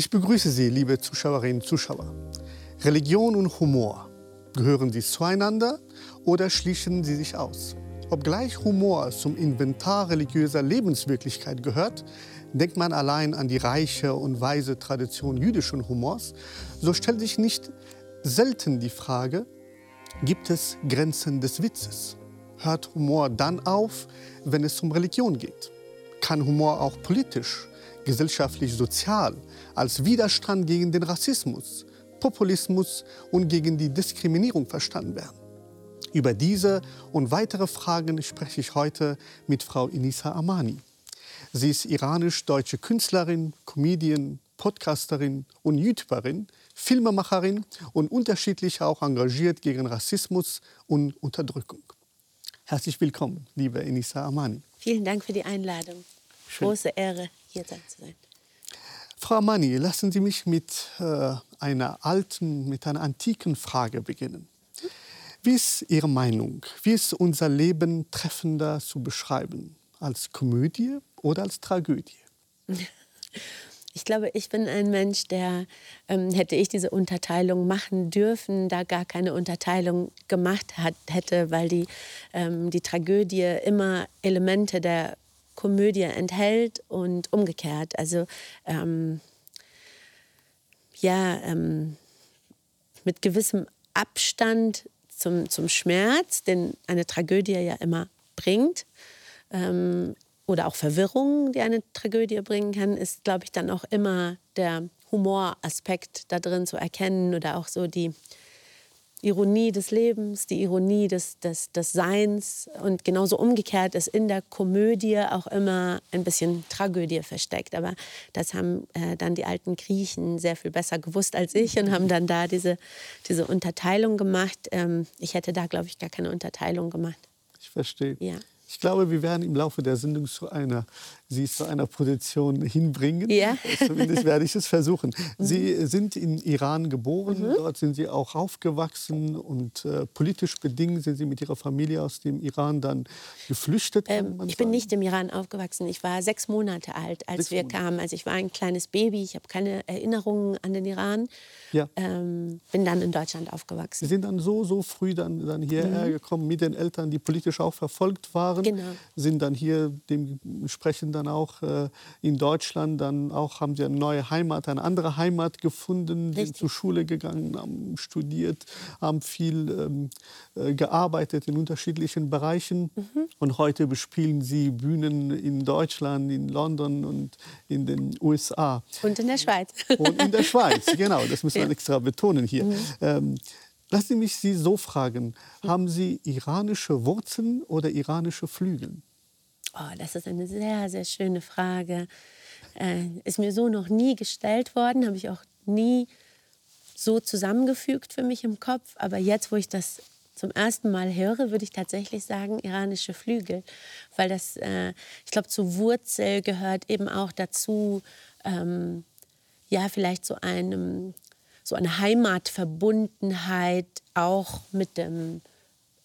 Ich begrüße Sie, liebe Zuschauerinnen und Zuschauer. Religion und Humor, gehören sie zueinander oder schließen sie sich aus? Obgleich Humor zum Inventar religiöser Lebenswirklichkeit gehört, denkt man allein an die reiche und weise Tradition jüdischen Humors, so stellt sich nicht selten die Frage, gibt es Grenzen des Witzes? Hört Humor dann auf, wenn es um Religion geht? Kann Humor auch politisch, gesellschaftlich, sozial als Widerstand gegen den Rassismus, Populismus und gegen die Diskriminierung verstanden werden. Über diese und weitere Fragen spreche ich heute mit Frau Inisa Amani. Sie ist iranisch-deutsche Künstlerin, Comedian, Podcasterin und YouTuberin, Filmemacherin und unterschiedlich auch engagiert gegen Rassismus und Unterdrückung. Herzlich willkommen, liebe Inisa Amani. Vielen Dank für die Einladung. Schön. Große Ehre, hier sein zu sein. Frau Mani, lassen Sie mich mit äh, einer alten, mit einer antiken Frage beginnen. Wie ist Ihre Meinung? Wie ist unser Leben treffender zu beschreiben? Als Komödie oder als Tragödie? Ich glaube, ich bin ein Mensch, der, ähm, hätte ich diese Unterteilung machen dürfen, da gar keine Unterteilung gemacht hat, hätte, weil die, ähm, die Tragödie immer Elemente der Komödie enthält und umgekehrt. Also ähm, ja, ähm, mit gewissem Abstand zum, zum Schmerz, den eine Tragödie ja immer bringt, ähm, oder auch Verwirrung, die eine Tragödie bringen kann, ist, glaube ich, dann auch immer der Humoraspekt da drin zu erkennen oder auch so die, Ironie des Lebens, die Ironie des, des, des Seins. Und genauso umgekehrt ist in der Komödie auch immer ein bisschen Tragödie versteckt. Aber das haben äh, dann die alten Griechen sehr viel besser gewusst als ich und haben dann da diese, diese Unterteilung gemacht. Ähm, ich hätte da, glaube ich, gar keine Unterteilung gemacht. Ich verstehe. Ja. Ich glaube, wir werden im Laufe der Sendung zu einer, Sie zu einer Position hinbringen. Ja. Zumindest werde ich es versuchen. Mhm. Sie sind in Iran geboren, mhm. dort sind Sie auch aufgewachsen und äh, politisch bedingt sind Sie mit Ihrer Familie aus dem Iran dann geflüchtet. Ähm, ich bin nicht im Iran aufgewachsen. Ich war sechs Monate alt, als sechs wir Monate. kamen. Also ich war ein kleines Baby. Ich habe keine Erinnerungen an den Iran. Ja. Ähm, bin dann in Deutschland aufgewachsen. Sie sind dann so, so früh dann, dann hierher mhm. gekommen mit den Eltern, die politisch auch verfolgt waren. Genau. Sind dann hier dementsprechend dann auch äh, in Deutschland, dann auch haben sie eine neue Heimat, eine andere Heimat gefunden, Richtig. sind zur Schule gegangen, haben studiert, haben viel ähm, äh, gearbeitet in unterschiedlichen Bereichen. Mhm. Und heute bespielen sie Bühnen in Deutschland, in London und in den USA. Und in der Schweiz. Und in der Schweiz, genau. Das müssen wir ja. extra betonen hier. Mhm. Ähm, Lassen Sie mich Sie so fragen, haben Sie iranische Wurzeln oder iranische Flügel? Oh, das ist eine sehr, sehr schöne Frage. Äh, ist mir so noch nie gestellt worden, habe ich auch nie so zusammengefügt für mich im Kopf. Aber jetzt, wo ich das zum ersten Mal höre, würde ich tatsächlich sagen iranische Flügel, weil das, äh, ich glaube, zur Wurzel gehört eben auch dazu, ähm, ja, vielleicht so einem so eine Heimatverbundenheit auch mit dem,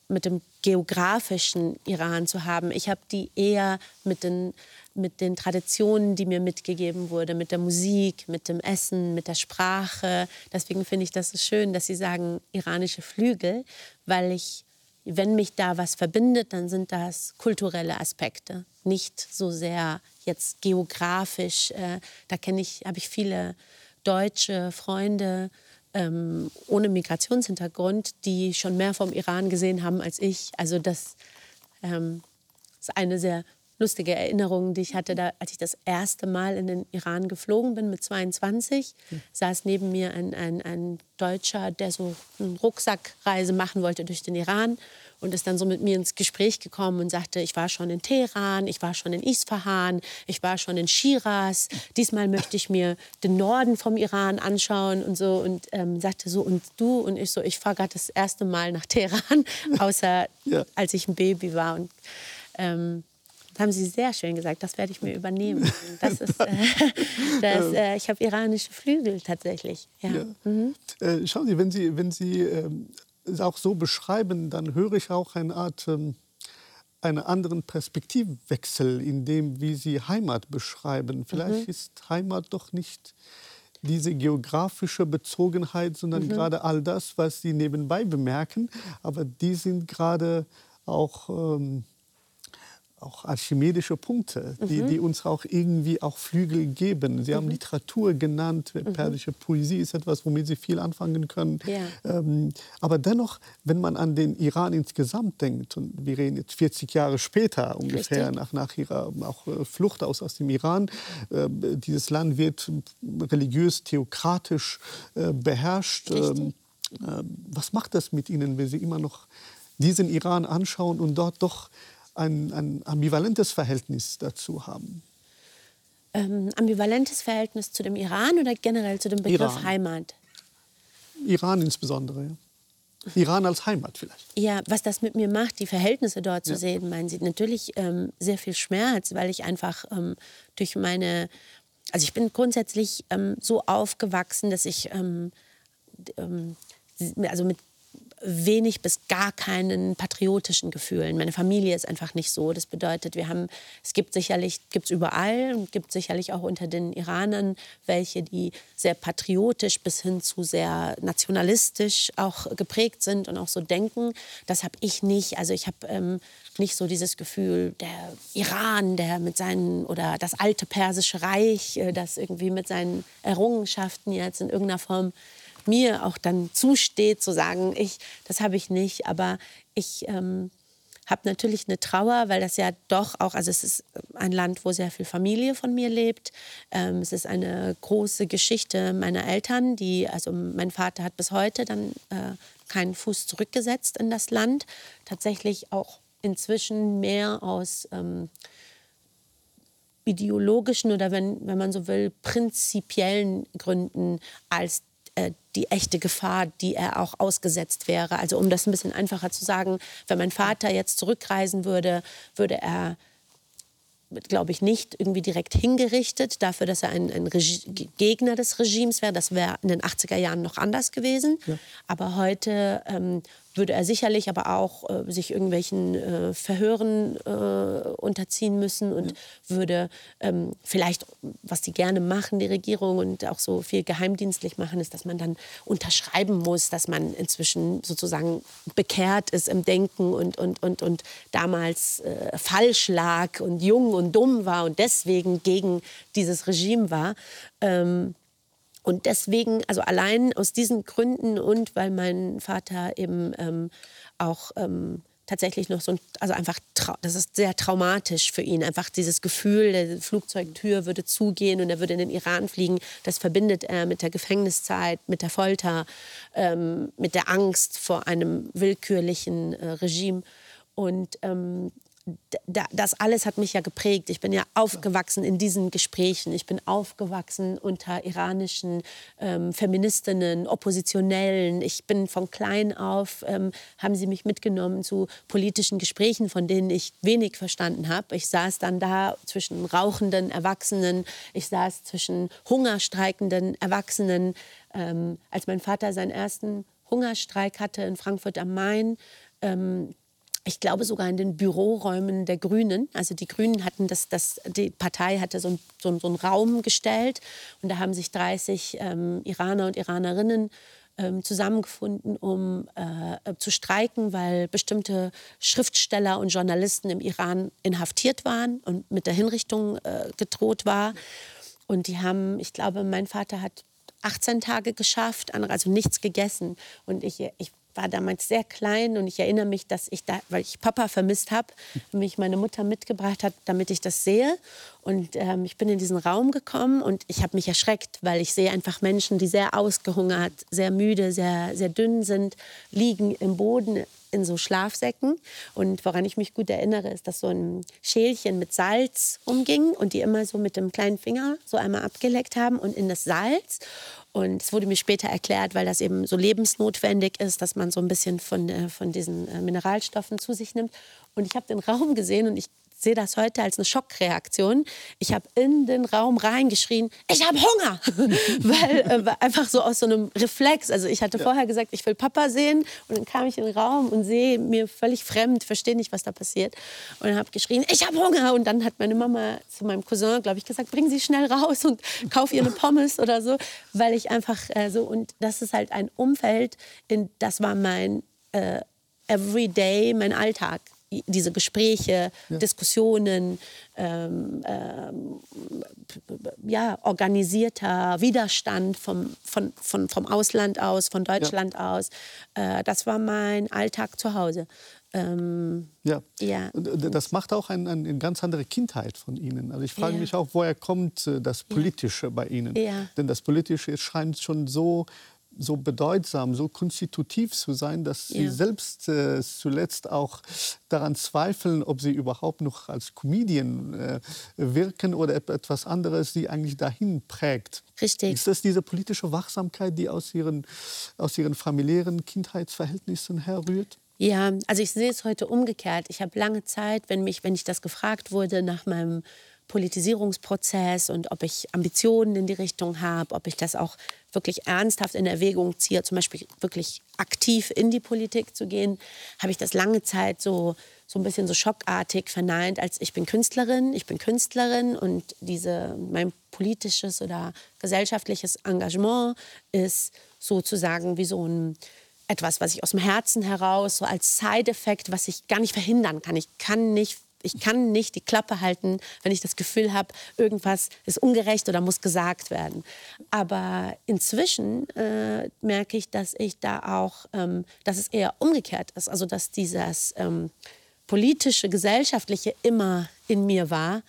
mit dem geografischen Iran zu haben. Ich habe die eher mit den, mit den Traditionen, die mir mitgegeben wurde, mit der Musik, mit dem Essen, mit der Sprache. Deswegen finde ich das so schön, dass Sie sagen iranische Flügel, weil ich, wenn mich da was verbindet, dann sind das kulturelle Aspekte, nicht so sehr jetzt geografisch. Äh, da kenne ich, habe ich viele deutsche Freunde ähm, ohne Migrationshintergrund, die schon mehr vom Iran gesehen haben als ich. Also das ähm, ist eine sehr lustige Erinnerung, die ich hatte, da, als ich das erste Mal in den Iran geflogen bin mit 22, mhm. saß neben mir ein, ein, ein Deutscher, der so eine Rucksackreise machen wollte durch den Iran und ist dann so mit mir ins Gespräch gekommen und sagte, ich war schon in Teheran, ich war schon in Isfahan, ich war schon in Shiraz. Diesmal möchte ich mir den Norden vom Iran anschauen und so und ähm, sagte so und du und ich so, ich fahre gerade das erste Mal nach Teheran, außer ja. als ich ein Baby war und ähm, das haben Sie sehr schön gesagt, das werde ich mir übernehmen. Das ist, äh, das, äh, ich habe iranische Flügel tatsächlich. Ja. ja. Mhm. Äh, schauen Sie, wenn Sie, wenn Sie ähm, auch so beschreiben, dann höre ich auch eine Art ähm, einen anderen Perspektivwechsel in dem, wie Sie Heimat beschreiben. Vielleicht mhm. ist Heimat doch nicht diese geografische Bezogenheit, sondern mhm. gerade all das, was Sie nebenbei bemerken. Aber die sind gerade auch ähm, auch archimedische Punkte, die, mhm. die, uns auch irgendwie auch Flügel geben. Sie mhm. haben Literatur genannt, mhm. persische Poesie ist etwas, womit Sie viel anfangen können. Ja. Ähm, aber dennoch, wenn man an den Iran insgesamt denkt, und wir reden jetzt 40 Jahre später ungefähr nach, nach ihrer auch äh, Flucht aus, aus dem Iran, äh, dieses Land wird religiös, theokratisch äh, beherrscht. Ähm, äh, was macht das mit Ihnen, wenn Sie immer noch diesen Iran anschauen und dort doch ein, ein ambivalentes Verhältnis dazu haben? Ähm, ambivalentes Verhältnis zu dem Iran oder generell zu dem Begriff Iran. Heimat? Iran insbesondere. Ja. Iran als Heimat vielleicht. Ja, was das mit mir macht, die Verhältnisse dort zu ja. sehen, meinen Sie natürlich ähm, sehr viel Schmerz, weil ich einfach ähm, durch meine, also ich bin grundsätzlich ähm, so aufgewachsen, dass ich ähm, ähm, also mit wenig bis gar keinen patriotischen Gefühlen. Meine Familie ist einfach nicht so. Das bedeutet, wir haben, es gibt sicherlich, gibt es überall und gibt sicherlich auch unter den Iranern welche, die sehr patriotisch bis hin zu sehr nationalistisch auch geprägt sind und auch so denken. Das habe ich nicht. Also ich habe ähm, nicht so dieses Gefühl, der Iran, der mit seinen, oder das alte persische Reich, äh, das irgendwie mit seinen Errungenschaften jetzt in irgendeiner Form mir auch dann zusteht, zu sagen, ich, das habe ich nicht, aber ich ähm, habe natürlich eine Trauer, weil das ja doch auch, also es ist ein Land, wo sehr viel Familie von mir lebt. Ähm, es ist eine große Geschichte meiner Eltern, die, also mein Vater hat bis heute dann äh, keinen Fuß zurückgesetzt in das Land. Tatsächlich auch inzwischen mehr aus ähm, ideologischen oder wenn, wenn man so will, prinzipiellen Gründen als die echte Gefahr, die er auch ausgesetzt wäre. Also um das ein bisschen einfacher zu sagen, wenn mein Vater jetzt zurückreisen würde, würde er glaube ich, nicht irgendwie direkt hingerichtet dafür, dass er ein, ein Gegner des Regimes wäre. Das wäre in den 80er Jahren noch anders gewesen. Ja. Aber heute ähm, würde er sicherlich aber auch äh, sich irgendwelchen äh, Verhören äh, unterziehen müssen und ja. würde ähm, vielleicht, was die gerne machen, die Regierung und auch so viel geheimdienstlich machen, ist, dass man dann unterschreiben muss, dass man inzwischen sozusagen bekehrt ist im Denken und, und, und, und damals äh, falsch lag und jung und dumm war und deswegen gegen dieses Regime war. Ähm, und deswegen, also allein aus diesen Gründen und weil mein Vater eben ähm, auch ähm, tatsächlich noch so ein, also einfach, das ist sehr traumatisch für ihn. Einfach dieses Gefühl, die Flugzeugtür würde zugehen und er würde in den Iran fliegen. Das verbindet er mit der Gefängniszeit, mit der Folter, ähm, mit der Angst vor einem willkürlichen äh, Regime. Und ähm, das alles hat mich ja geprägt. Ich bin ja aufgewachsen in diesen Gesprächen. Ich bin aufgewachsen unter iranischen ähm, Feministinnen, Oppositionellen. Ich bin von klein auf, ähm, haben sie mich mitgenommen zu politischen Gesprächen, von denen ich wenig verstanden habe. Ich saß dann da zwischen rauchenden Erwachsenen. Ich saß zwischen hungerstreikenden Erwachsenen. Ähm, als mein Vater seinen ersten Hungerstreik hatte in Frankfurt am Main, ähm, ich glaube sogar in den Büroräumen der Grünen. Also die Grünen hatten das, das die Partei hatte so, so, so einen Raum gestellt und da haben sich 30 ähm, Iraner und Iranerinnen ähm, zusammengefunden, um äh, zu streiken, weil bestimmte Schriftsteller und Journalisten im Iran inhaftiert waren und mit der Hinrichtung äh, gedroht war. Und die haben, ich glaube, mein Vater hat 18 Tage geschafft, also nichts gegessen. Und ich, ich war damals sehr klein und ich erinnere mich, dass ich da, weil ich Papa vermisst habe, mich meine Mutter mitgebracht hat, damit ich das sehe. Und ähm, ich bin in diesen Raum gekommen und ich habe mich erschreckt, weil ich sehe einfach Menschen, die sehr ausgehungert, sehr müde, sehr, sehr dünn sind, liegen im Boden in so Schlafsäcken. Und woran ich mich gut erinnere, ist, dass so ein Schälchen mit Salz umging und die immer so mit dem kleinen Finger so einmal abgeleckt haben und in das Salz. Und es wurde mir später erklärt, weil das eben so lebensnotwendig ist, dass man so ein bisschen von, äh, von diesen äh, Mineralstoffen zu sich nimmt. Und ich habe den Raum gesehen und ich sehe das heute als eine Schockreaktion. Ich habe in den Raum reingeschrien, ich habe Hunger, weil äh, einfach so aus so einem Reflex. Also ich hatte ja. vorher gesagt, ich will Papa sehen und dann kam ich in den Raum und sehe mir völlig fremd, verstehe nicht, was da passiert und habe geschrien, ich habe Hunger und dann hat meine Mama zu meinem Cousin, glaube ich, gesagt, bring sie schnell raus und kauf ihr eine Pommes oder so, weil ich einfach äh, so und das ist halt ein Umfeld, in das war mein äh, Everyday, mein Alltag diese Gespräche, ja. Diskussionen, ähm, ähm, ja, organisierter Widerstand vom, von, von, vom Ausland aus, von Deutschland ja. aus. Äh, das war mein Alltag zu Hause. Ähm, ja. ja. Äh, das macht auch ein, eine ganz andere Kindheit von Ihnen. Also ich frage ja. mich auch, woher kommt äh, das Politische ja. bei Ihnen? Ja. Denn das Politische scheint schon so so bedeutsam, so konstitutiv zu sein, dass ja. sie selbst äh, zuletzt auch daran zweifeln, ob sie überhaupt noch als Comedian äh, wirken oder etwas anderes sie eigentlich dahin prägt. Richtig. Ist das diese politische Wachsamkeit, die aus ihren, aus ihren familiären Kindheitsverhältnissen herrührt? Ja, also ich sehe es heute umgekehrt. Ich habe lange Zeit, wenn, mich, wenn ich das gefragt wurde nach meinem Politisierungsprozess und ob ich Ambitionen in die Richtung habe, ob ich das auch wirklich ernsthaft in Erwägung ziehe, zum Beispiel wirklich aktiv in die Politik zu gehen, habe ich das lange Zeit so, so ein bisschen so schockartig verneint, als ich bin Künstlerin, ich bin Künstlerin und diese, mein politisches oder gesellschaftliches Engagement ist sozusagen wie so ein etwas, was ich aus dem Herzen heraus, so als Side-Effekt, was ich gar nicht verhindern kann. Ich kann nicht ich kann nicht die Klappe halten, wenn ich das Gefühl habe, irgendwas ist ungerecht oder muss gesagt werden. Aber inzwischen äh, merke ich, dass ich da auch, ähm, dass es eher umgekehrt ist. Also dass dieses ähm, politische, gesellschaftliche immer in mir war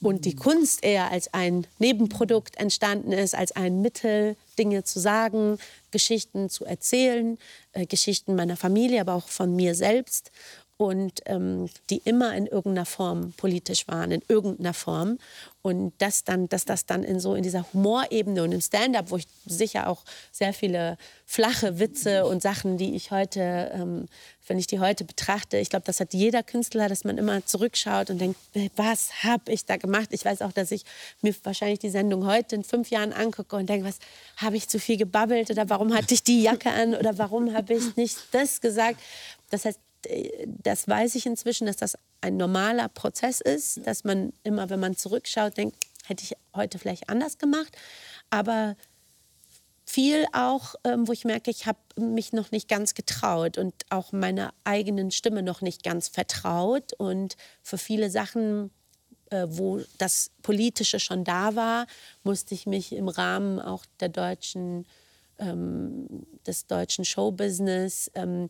und die Kunst eher als ein Nebenprodukt entstanden ist, als ein Mittel, Dinge zu sagen, Geschichten zu erzählen, äh, Geschichten meiner Familie, aber auch von mir selbst und ähm, die immer in irgendeiner Form politisch waren, in irgendeiner Form. Und das dann, dass das dann in so in dieser Humorebene und im Stand-up, wo ich sicher auch sehr viele flache Witze und Sachen, die ich heute, ähm, wenn ich die heute betrachte, ich glaube, das hat jeder Künstler, dass man immer zurückschaut und denkt, was habe ich da gemacht? Ich weiß auch, dass ich mir wahrscheinlich die Sendung heute in fünf Jahren angucke und denke, was habe ich zu viel gebabbelt oder warum hatte ich die Jacke an oder warum habe ich nicht das gesagt? Das heißt, das weiß ich inzwischen, dass das ein normaler Prozess ist, dass man immer, wenn man zurückschaut, denkt, hätte ich heute vielleicht anders gemacht. Aber viel auch, ähm, wo ich merke, ich habe mich noch nicht ganz getraut und auch meiner eigenen Stimme noch nicht ganz vertraut. Und für viele Sachen, äh, wo das Politische schon da war, musste ich mich im Rahmen auch der deutschen, ähm, des deutschen Showbusiness, ähm,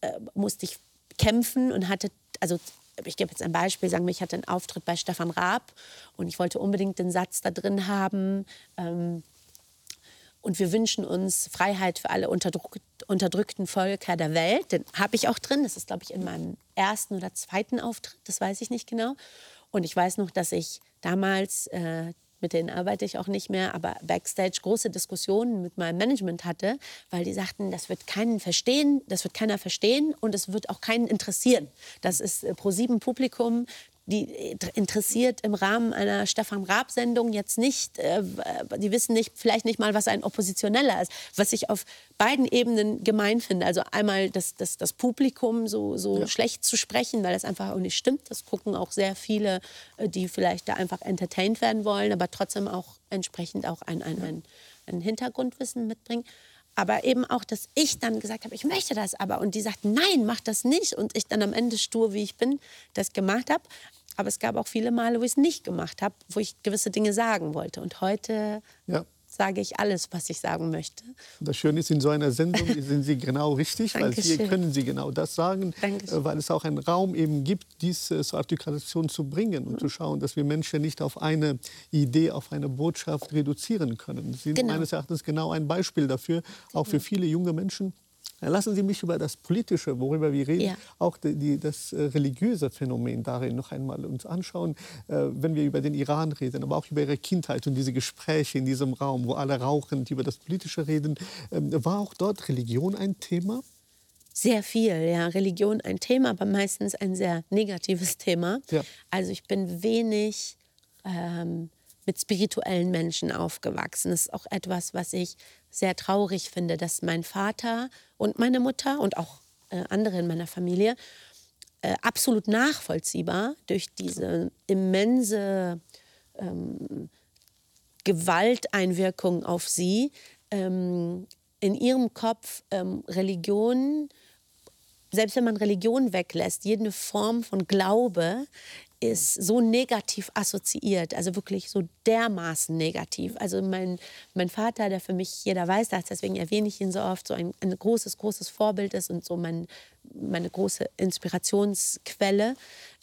äh, musste ich kämpfen und hatte, also ich gebe jetzt ein Beispiel, sagen wir, ich hatte einen Auftritt bei Stefan Raab und ich wollte unbedingt den Satz da drin haben. Ähm, und wir wünschen uns Freiheit für alle unterdrück unterdrückten Völker der Welt. Den habe ich auch drin. Das ist, glaube ich, in meinem ersten oder zweiten Auftritt. Das weiß ich nicht genau. Und ich weiß noch, dass ich damals äh, mit denen arbeite ich auch nicht mehr, aber backstage große Diskussionen mit meinem Management hatte, weil die sagten, das wird keinen verstehen, das wird keiner verstehen und es wird auch keinen interessieren. Das ist äh, pro sieben Publikum, die interessiert im Rahmen einer Stefan Raab-Sendung jetzt nicht, äh, die wissen nicht, vielleicht nicht mal, was ein Oppositioneller ist, was ich auf beiden Ebenen gemein finde. Also einmal das, das, das Publikum so, so ja. schlecht zu sprechen, weil das einfach auch nicht stimmt. Das gucken auch sehr viele, äh, die vielleicht da einfach entertained werden wollen, aber trotzdem auch entsprechend auch ein, ein, ein, ein Hintergrundwissen mitbringen aber eben auch, dass ich dann gesagt habe, ich möchte das aber. Und die sagt, nein, mach das nicht. Und ich dann am Ende stur, wie ich bin, das gemacht habe. Aber es gab auch viele Male, wo ich es nicht gemacht habe, wo ich gewisse Dinge sagen wollte. Und heute ja sage ich alles, was ich sagen möchte. Das Schöne ist, in so einer Sendung sind Sie genau richtig, weil hier können Sie genau das sagen, Dankeschön. Äh, weil es auch einen Raum eben gibt, dies zur Artikulation zu bringen und mhm. zu schauen, dass wir Menschen nicht auf eine Idee, auf eine Botschaft reduzieren können. Sie sind genau. meines Erachtens genau ein Beispiel dafür, auch für viele junge Menschen, Lassen Sie mich über das Politische, worüber wir reden, ja. auch die, die, das äh, religiöse Phänomen darin noch einmal uns anschauen, äh, wenn wir über den Iran reden, aber auch über Ihre Kindheit und diese Gespräche in diesem Raum, wo alle rauchen, die über das Politische reden. Ähm, war auch dort Religion ein Thema? Sehr viel, ja. Religion ein Thema, aber meistens ein sehr negatives Thema. Ja. Also ich bin wenig ähm, mit spirituellen Menschen aufgewachsen. Das ist auch etwas, was ich sehr traurig finde, dass mein Vater und meine Mutter und auch äh, andere in meiner Familie äh, absolut nachvollziehbar durch diese immense ähm, Gewalteinwirkung auf sie ähm, in ihrem Kopf ähm, Religion, selbst wenn man Religion weglässt, jede Form von Glaube ist so negativ assoziiert, also wirklich so dermaßen negativ. Also mein, mein Vater, der für mich, jeder weiß das, deswegen erwähne ich ihn so oft, so ein, ein großes, großes Vorbild ist und so mein, meine große Inspirationsquelle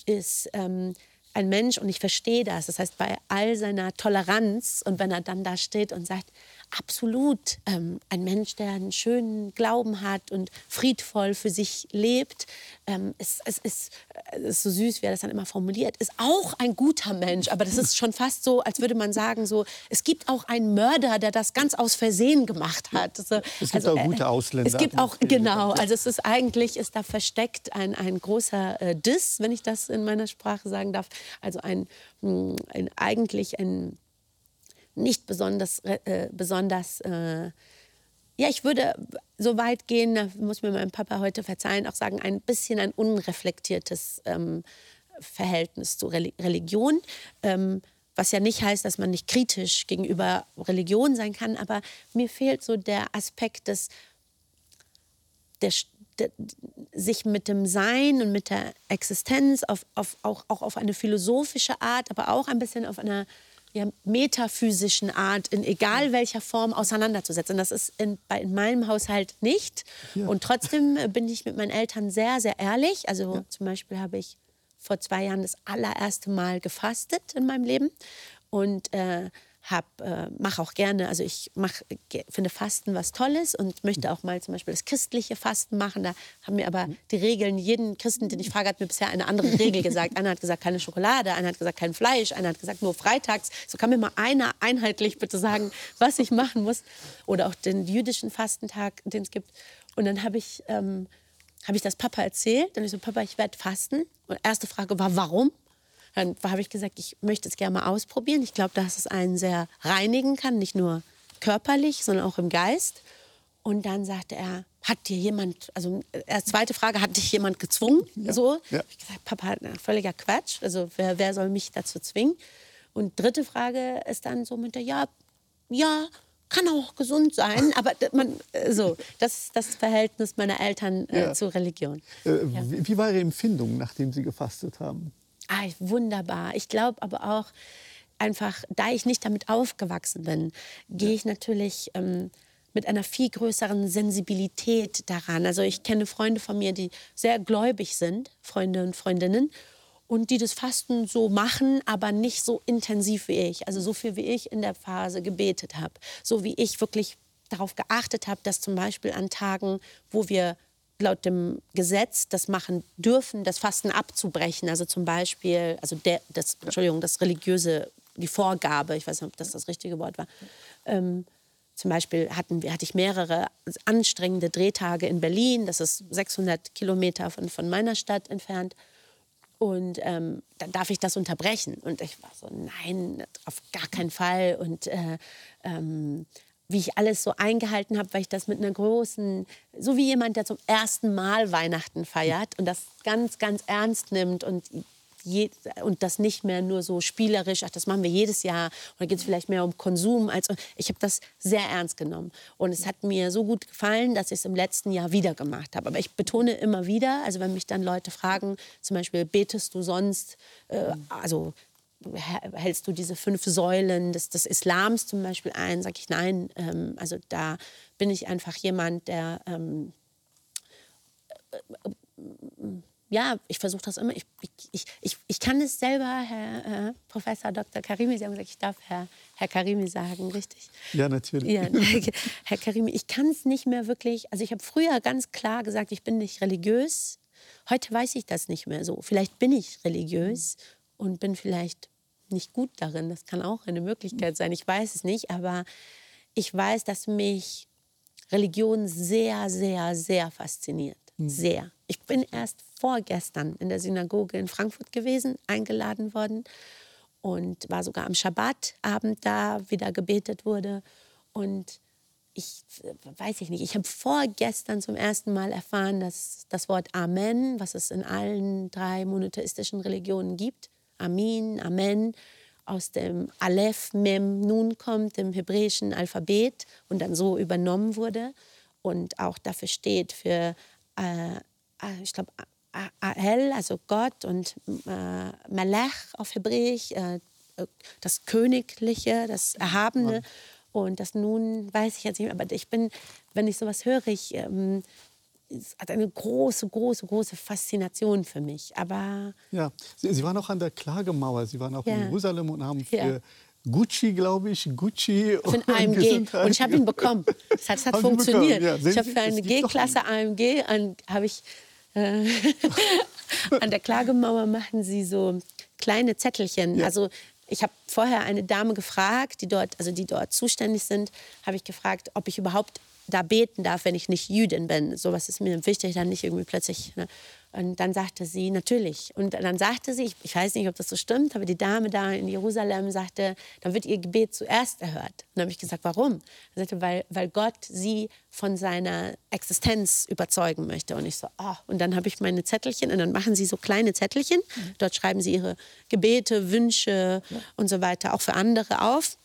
ist ähm, ein Mensch und ich verstehe das. Das heißt, bei all seiner Toleranz und wenn er dann da steht und sagt, absolut ähm, ein Mensch, der einen schönen Glauben hat und friedvoll für sich lebt. Ähm, es, es, ist, es ist so süß, wie er das dann immer formuliert. Ist auch ein guter Mensch, aber das ist schon fast so, als würde man sagen, so es gibt auch einen Mörder, der das ganz aus Versehen gemacht hat. Also, es gibt also, auch gute Ausländer. Es gibt auch genau. Also es ist eigentlich ist da versteckt ein, ein großer äh, Diss, wenn ich das in meiner Sprache sagen darf. Also ein, hm, ein eigentlich ein nicht besonders, äh, besonders äh, ja, ich würde so weit gehen, da muss mir mein Papa heute verzeihen, auch sagen, ein bisschen ein unreflektiertes ähm, Verhältnis zu Religion. Ähm, was ja nicht heißt, dass man nicht kritisch gegenüber Religion sein kann, aber mir fehlt so der Aspekt des, der, der, sich mit dem Sein und mit der Existenz auf, auf, auch, auch auf eine philosophische Art, aber auch ein bisschen auf einer ja, metaphysischen Art in egal welcher Form auseinanderzusetzen. Das ist in, bei, in meinem Haushalt nicht. Ja. Und trotzdem äh, bin ich mit meinen Eltern sehr, sehr ehrlich. Also ja. zum Beispiel habe ich vor zwei Jahren das allererste Mal gefastet in meinem Leben. Und äh, äh, mache auch gerne, also ich mach, finde Fasten was Tolles und möchte auch mal zum Beispiel das christliche Fasten machen. Da haben mir aber die Regeln, jeden Christen, den ich frage, hat mir bisher eine andere Regel gesagt. Einer hat gesagt, keine Schokolade, einer hat gesagt, kein Fleisch, einer hat gesagt, nur freitags. So kann mir mal einer einheitlich bitte sagen, was ich machen muss. Oder auch den jüdischen Fastentag, den es gibt. Und dann habe ich, ähm, hab ich das Papa erzählt. Dann ich so, Papa, ich werde fasten. Und erste Frage war, warum? Dann habe ich gesagt, ich möchte es gerne mal ausprobieren. Ich glaube, dass es einen sehr reinigen kann, nicht nur körperlich, sondern auch im Geist. Und dann sagte er, hat dir jemand, also äh, zweite Frage, hat dich jemand gezwungen? Ja. So? Ja. Ich gesagt, Papa, na, völliger Quatsch. Also wer, wer soll mich dazu zwingen? Und dritte Frage ist dann so mit der, ja, ja, kann auch gesund sein, aber man, äh, so, das ist das Verhältnis meiner Eltern äh, ja. zur Religion. Äh, ja. Wie war Ihre Empfindung, nachdem Sie gefastet haben? Ah, wunderbar. Ich glaube aber auch einfach, da ich nicht damit aufgewachsen bin, gehe ich natürlich ähm, mit einer viel größeren Sensibilität daran. Also ich kenne Freunde von mir, die sehr gläubig sind, Freunde und Freundinnen, und die das Fasten so machen, aber nicht so intensiv wie ich. Also so viel wie ich in der Phase gebetet habe. So wie ich wirklich darauf geachtet habe, dass zum Beispiel an Tagen, wo wir laut dem Gesetz das machen dürfen, das Fasten abzubrechen. Also zum Beispiel, also der, das, Entschuldigung, das religiöse, die Vorgabe, ich weiß nicht, ob das das richtige Wort war. Ähm, zum Beispiel hatten hatte ich mehrere anstrengende Drehtage in Berlin, das ist 600 Kilometer von, von meiner Stadt entfernt. Und ähm, dann darf ich das unterbrechen. Und ich war so, nein, auf gar keinen Fall. Und äh, ähm, wie ich alles so eingehalten habe, weil ich das mit einer großen, so wie jemand, der zum ersten Mal Weihnachten feiert und das ganz, ganz ernst nimmt und Je, und das nicht mehr nur so spielerisch, ach, das machen wir jedes Jahr, oder geht es vielleicht mehr um Konsum. Als, ich habe das sehr ernst genommen. Und es hat mir so gut gefallen, dass ich es im letzten Jahr wieder gemacht habe. Aber ich betone immer wieder, also wenn mich dann Leute fragen, zum Beispiel, betest du sonst, äh, also hältst du diese fünf Säulen des, des Islams zum Beispiel ein? Sag ich nein. Ähm, also da bin ich einfach jemand, der ähm, ja, ich versuche das immer. Ich, ich, ich, ich kann es selber, Herr äh, Professor Dr. Karimi, Sie haben gesagt, ich darf Herr, Herr Karimi sagen, richtig? Ja, natürlich. Ja, Herr Karimi, ich kann es nicht mehr wirklich. Also ich habe früher ganz klar gesagt, ich bin nicht religiös. Heute weiß ich das nicht mehr so. Vielleicht bin ich religiös und bin vielleicht nicht gut darin. Das kann auch eine Möglichkeit sein. Ich weiß es nicht, aber ich weiß, dass mich Religion sehr, sehr, sehr fasziniert. sehr. Ich bin erst vorgestern in der Synagoge in Frankfurt gewesen, eingeladen worden und war sogar am Schabbatabend da, wieder gebetet wurde. Und ich weiß ich nicht, ich habe vorgestern zum ersten Mal erfahren, dass das Wort Amen, was es in allen drei monotheistischen Religionen gibt, Amin, Amen, aus dem Aleph, Mem, Nun kommt, dem hebräischen Alphabet und dann so übernommen wurde und auch dafür steht für, äh, äh ich glaube, Ael, also Gott und äh, Melech auf Hebräisch, äh, das Königliche, das Erhabene. Und das nun weiß ich jetzt nicht mehr, aber ich bin, wenn ich sowas höre, ich, ähm, es hat eine große, große, große Faszination für mich. Aber ja, Sie, Sie waren auch an der Klagemauer, Sie waren auch ja. in Jerusalem und haben für ja. Gucci, glaube ich, Gucci für ein AMG und ich habe ihn bekommen. Es hat, hat funktioniert. Ja, ich habe für eine G-Klasse AMG habe ich äh, an der Klagemauer machen sie so kleine Zettelchen. Also ich habe vorher eine Dame gefragt, die dort, also die dort zuständig sind, habe ich gefragt, ob ich überhaupt da beten darf, wenn ich nicht Jüdin bin. Sowas ist mir wichtig, dann nicht irgendwie plötzlich. Ne? Und dann sagte sie, natürlich. Und dann sagte sie, ich, ich, weiß nicht, ob das so stimmt, aber die Dame da in Jerusalem sagte, dann wird ihr Gebet zuerst erhört. Und dann habe ich gesagt, warum? Sie sagte, weil, weil Gott sie von seiner Existenz überzeugen möchte. Und ich so, oh. Und dann habe ich meine Zettelchen und dann machen sie so kleine Zettelchen. Mhm. Dort schreiben sie ihre Gebete, Wünsche ja. und so weiter, auch für andere auf.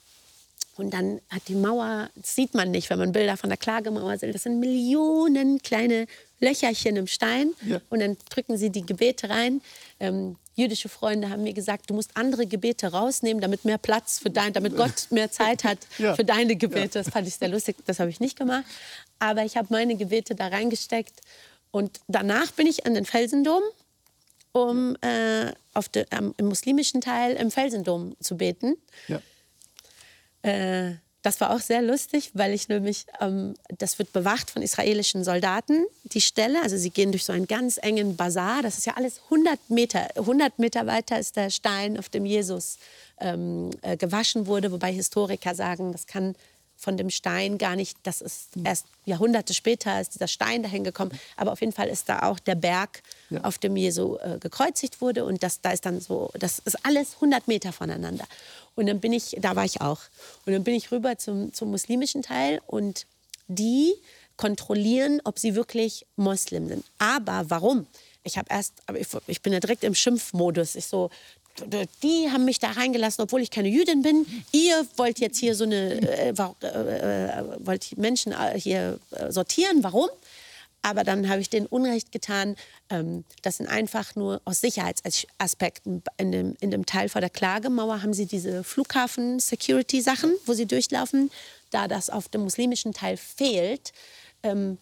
Und dann hat die Mauer, das sieht man nicht, wenn man Bilder von der Klagemauer sieht, das sind Millionen kleine Löcherchen im Stein. Ja. Und dann drücken sie die Gebete rein. Ähm, jüdische Freunde haben mir gesagt, du musst andere Gebete rausnehmen, damit mehr Platz für dein, damit Gott mehr Zeit hat ja. für deine Gebete. Das fand ich sehr lustig, das habe ich nicht gemacht. Aber ich habe meine Gebete da reingesteckt. Und danach bin ich an den Felsendom, um äh, auf de, ähm, im muslimischen Teil im Felsendom zu beten. Ja. Äh, das war auch sehr lustig, weil ich nämlich, ähm, das wird bewacht von israelischen Soldaten, die Stelle. Also sie gehen durch so einen ganz engen Bazar. Das ist ja alles 100 Meter. 100 Meter weiter ist der Stein, auf dem Jesus ähm, äh, gewaschen wurde. Wobei Historiker sagen, das kann von dem Stein gar nicht, das ist erst Jahrhunderte später ist dieser Stein dahin gekommen. Aber auf jeden Fall ist da auch der Berg, ja. auf dem Jesu äh, gekreuzigt wurde. Und das, da ist dann so, das ist alles 100 Meter voneinander. Und dann bin ich, da war ich auch. Und dann bin ich rüber zum, zum muslimischen Teil und die kontrollieren, ob sie wirklich Moslem sind. Aber warum? Ich habe erst, ich, ich bin ja direkt im Schimpfmodus. Ich so, die haben mich da reingelassen, obwohl ich keine Jüdin bin. Ihr wollt jetzt hier so eine, äh, äh, äh, wollt Menschen äh, hier äh, sortieren. Warum? Aber dann habe ich denen Unrecht getan. Ähm, das sind einfach nur aus Sicherheitsaspekten. In dem, in dem Teil vor der Klagemauer haben sie diese Flughafen-Security-Sachen, wo sie durchlaufen. Da das auf dem muslimischen Teil fehlt, ähm,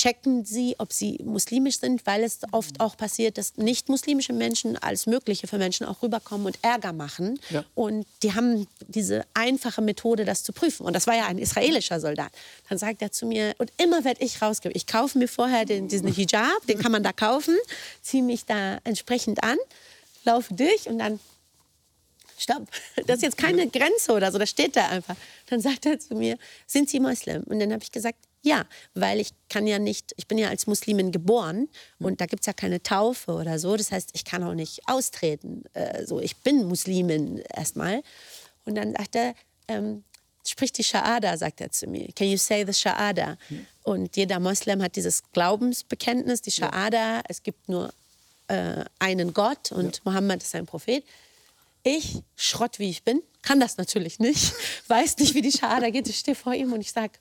checken sie, ob sie muslimisch sind, weil es oft auch passiert, dass nicht-muslimische Menschen als Mögliche für Menschen auch rüberkommen und Ärger machen. Ja. Und die haben diese einfache Methode, das zu prüfen. Und das war ja ein israelischer Soldat. Dann sagt er zu mir, und immer werde ich rausgeben, ich kaufe mir vorher den, diesen Hijab, den kann man da kaufen, ziehe mich da entsprechend an, laufe durch und dann stopp, das ist jetzt keine Grenze oder so, das steht da einfach. Dann sagt er zu mir, sind Sie Moslem? Und dann habe ich gesagt, ja, weil ich kann ja nicht, ich bin ja als Muslimin geboren und da gibt es ja keine Taufe oder so. Das heißt, ich kann auch nicht austreten. Äh, so, ich bin Muslimin erstmal. Und dann sagt er, ähm, sprich die Shahada, sagt er zu mir. Can you say the Shahada? Mhm. Und jeder Moslem hat dieses Glaubensbekenntnis, die Shahada. Ja. Es gibt nur äh, einen Gott und ja. Mohammed ist ein Prophet. Ich, Schrott wie ich bin, kann das natürlich nicht, weiß nicht, wie die Shahada geht. Ich stehe vor ihm und ich sage,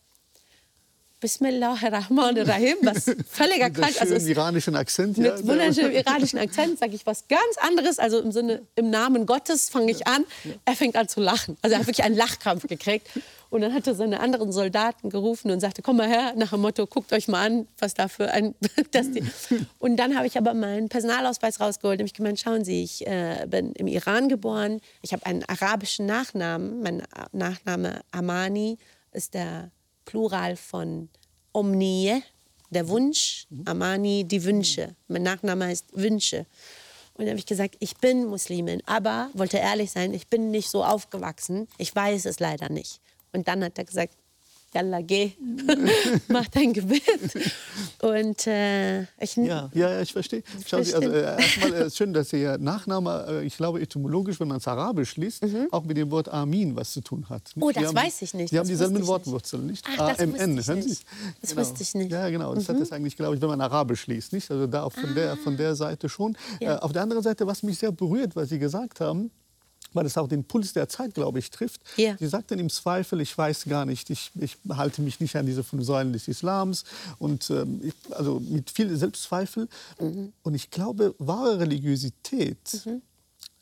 Bismillahirrahmanirrahim, was völliger Quatsch. Also iranischen Akzent, ja. Mit wunderschönem iranischen Akzent sage ich was ganz anderes. Also im Sinne, im Namen Gottes fange ich an. Er fängt an zu lachen. Also er hat wirklich einen Lachkampf gekriegt. Und dann hat er seine anderen Soldaten gerufen und sagte, komm mal her, nach dem Motto, guckt euch mal an, was da für ein... Und dann habe ich aber meinen Personalausweis rausgeholt und ich gemeint, schauen Sie, ich äh, bin im Iran geboren, ich habe einen arabischen Nachnamen, mein Nachname Amani ist der Plural von Omnie, der Wunsch, Amani, die Wünsche. Mein Nachname heißt Wünsche. Und dann habe ich gesagt, ich bin Muslimin, aber wollte ehrlich sein, ich bin nicht so aufgewachsen. Ich weiß es leider nicht. Und dann hat er gesagt, Yalla, geh, mach dein Gebet. Und äh, ich, ja, ja, ich verstehe. Schau Sie, also, äh, erstmal äh, schön, dass Ihr Nachname, äh, ich glaube, etymologisch, wenn man es arabisch liest, mhm. auch mit dem Wort Amin was zu tun hat. Oh, das haben, weiß ich nicht. Sie haben dieselben Wortwurzeln, nicht? Ach, das AMN, wusste ich nicht. Das genau. wusste ich nicht. Ja, genau. Das mhm. hat es eigentlich, glaube ich, wenn man arabisch liest, nicht? Also da von, ah. der, von der Seite schon. Ja. Äh, auf der anderen Seite, was mich sehr berührt, was Sie gesagt haben, weil es auch den Puls der Zeit, glaube ich, trifft. Ja. Sie sagten im Zweifel, ich weiß gar nicht, ich, ich halte mich nicht an diese fünf Säulen des Islams und ähm, ich, also mit viel Selbstzweifel. Mhm. Und ich glaube, wahre Religiosität mhm.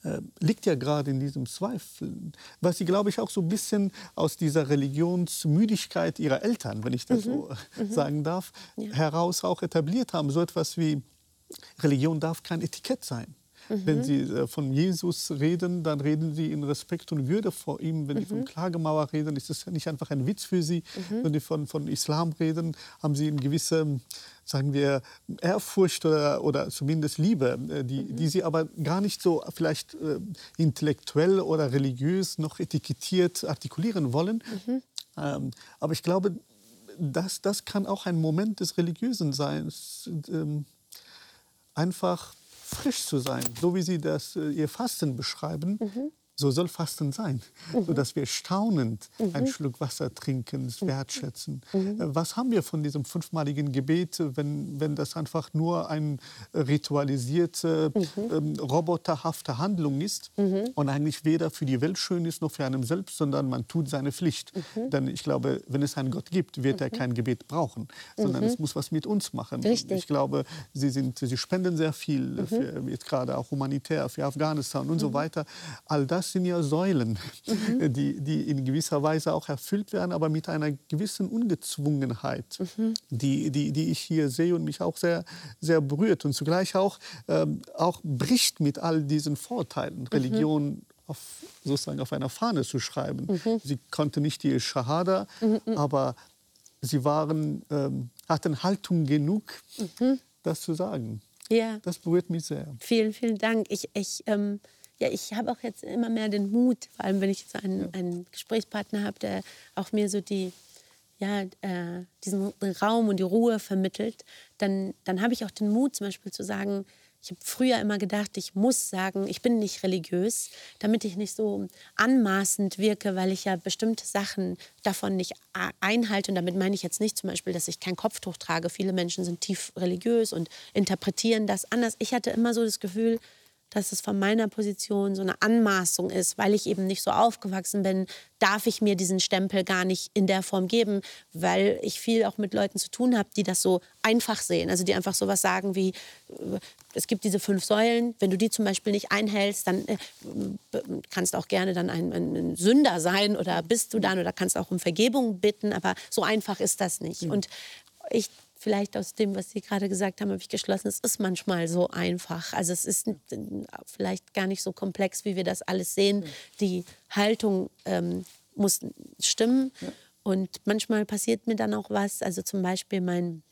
äh, liegt ja gerade in diesem Zweifel, was sie, glaube ich, auch so ein bisschen aus dieser Religionsmüdigkeit ihrer Eltern, wenn ich das mhm. so mhm. sagen darf, ja. heraus auch etabliert haben. So etwas wie Religion darf kein Etikett sein. Mhm. Wenn Sie äh, von Jesus reden, dann reden Sie in Respekt und Würde vor ihm. Wenn mhm. Sie von Klagemauer reden, ist das nicht einfach ein Witz für Sie. Mhm. Wenn Sie von, von Islam reden, haben Sie eine gewisse sagen wir, Ehrfurcht oder, oder zumindest Liebe, äh, die, mhm. die sie aber gar nicht so vielleicht äh, intellektuell oder religiös noch etikettiert artikulieren wollen. Mhm. Ähm, aber ich glaube, das, das kann auch ein Moment des Religiösen sein. Ähm, einfach frisch zu sein, so wie Sie das äh, Ihr Fasten beschreiben. Mhm so soll Fasten sein, mhm. sodass wir staunend mhm. einen Schluck Wasser trinken, es mhm. wertschätzen. Mhm. Äh, was haben wir von diesem fünfmaligen Gebet, wenn, wenn das einfach nur eine ritualisierte, mhm. ähm, roboterhafte Handlung ist mhm. und eigentlich weder für die Welt schön ist noch für einen selbst, sondern man tut seine Pflicht. Denn ich glaube, wenn es einen Gott gibt, wird er kein Gebet brauchen, sondern es muss was mit uns machen. Richtig. Ich glaube, Sie, sind, Sie spenden sehr viel, für, jetzt gerade auch humanitär, für Afghanistan und so weiter. All das das sind ja Säulen, mhm. die, die in gewisser Weise auch erfüllt werden, aber mit einer gewissen Ungezwungenheit, mhm. die, die, die ich hier sehe und mich auch sehr, sehr berührt und zugleich auch, ähm, auch bricht mit all diesen Vorteilen. Mhm. Religion auf, sozusagen auf einer Fahne zu schreiben. Mhm. Sie konnte nicht die Shahada, mhm, mhm. aber sie waren, ähm, hatten Haltung genug, das zu sagen. Ja. Das berührt mich sehr. Vielen, vielen Dank. Ich, ich ähm ja, ich habe auch jetzt immer mehr den Mut, vor allem wenn ich so einen, einen Gesprächspartner habe, der auch mir so die, ja, äh, diesen Raum und die Ruhe vermittelt, dann, dann habe ich auch den Mut, zum Beispiel zu sagen, ich habe früher immer gedacht, ich muss sagen, ich bin nicht religiös, damit ich nicht so anmaßend wirke, weil ich ja bestimmte Sachen davon nicht einhalte. Und damit meine ich jetzt nicht zum Beispiel, dass ich kein Kopftuch trage. Viele Menschen sind tief religiös und interpretieren das anders. Ich hatte immer so das Gefühl, dass es von meiner Position so eine Anmaßung ist, weil ich eben nicht so aufgewachsen bin, darf ich mir diesen Stempel gar nicht in der Form geben, weil ich viel auch mit Leuten zu tun habe, die das so einfach sehen. Also die einfach so was sagen wie, äh, es gibt diese fünf Säulen, wenn du die zum Beispiel nicht einhältst, dann äh, kannst du auch gerne dann ein, ein, Sünder sein oder bist du dann oder kannst auch um Vergebung bitten, aber so einfach ist das nicht. Mhm. Und ich vielleicht aus dem, was Sie gerade gesagt haben, habe ich geschlossen, es ist manchmal so einfach. Also es ist vielleicht gar nicht so komplex, wie wir das alles sehen. Die Haltung ähm, muss stimmen. Ja. Und manchmal passiert mir dann auch was. Also zum Beispiel mein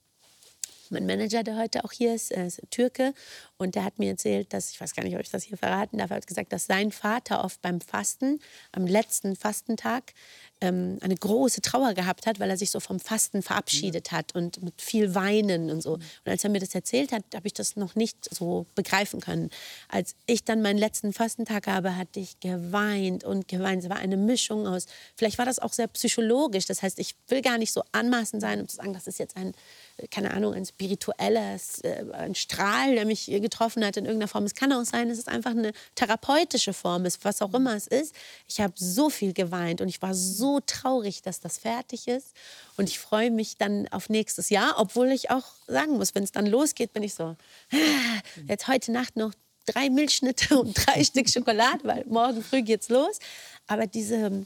mein Manager, der heute auch hier ist, ist Türke und der hat mir erzählt, dass, ich weiß gar nicht, ob ich das hier verraten darf, er hat gesagt, dass sein Vater oft beim Fasten, am letzten Fastentag, ähm, eine große Trauer gehabt hat, weil er sich so vom Fasten verabschiedet hat und mit viel Weinen und so. Und als er mir das erzählt hat, habe ich das noch nicht so begreifen können. Als ich dann meinen letzten Fastentag habe, hatte ich geweint und geweint. Es war eine Mischung aus, vielleicht war das auch sehr psychologisch. Das heißt, ich will gar nicht so anmaßend sein, um zu sagen, das ist jetzt ein keine Ahnung, ein spirituelles, äh, ein Strahl, der mich getroffen hat in irgendeiner Form. Es kann auch sein, es ist einfach eine therapeutische Form, ist, was auch immer es ist. Ich habe so viel geweint und ich war so traurig, dass das fertig ist. Und ich freue mich dann auf nächstes Jahr, obwohl ich auch sagen muss, wenn es dann losgeht, bin ich so, ah, jetzt heute Nacht noch drei Milchschnitte und drei Stück Schokolade, weil morgen früh geht's los. Aber diese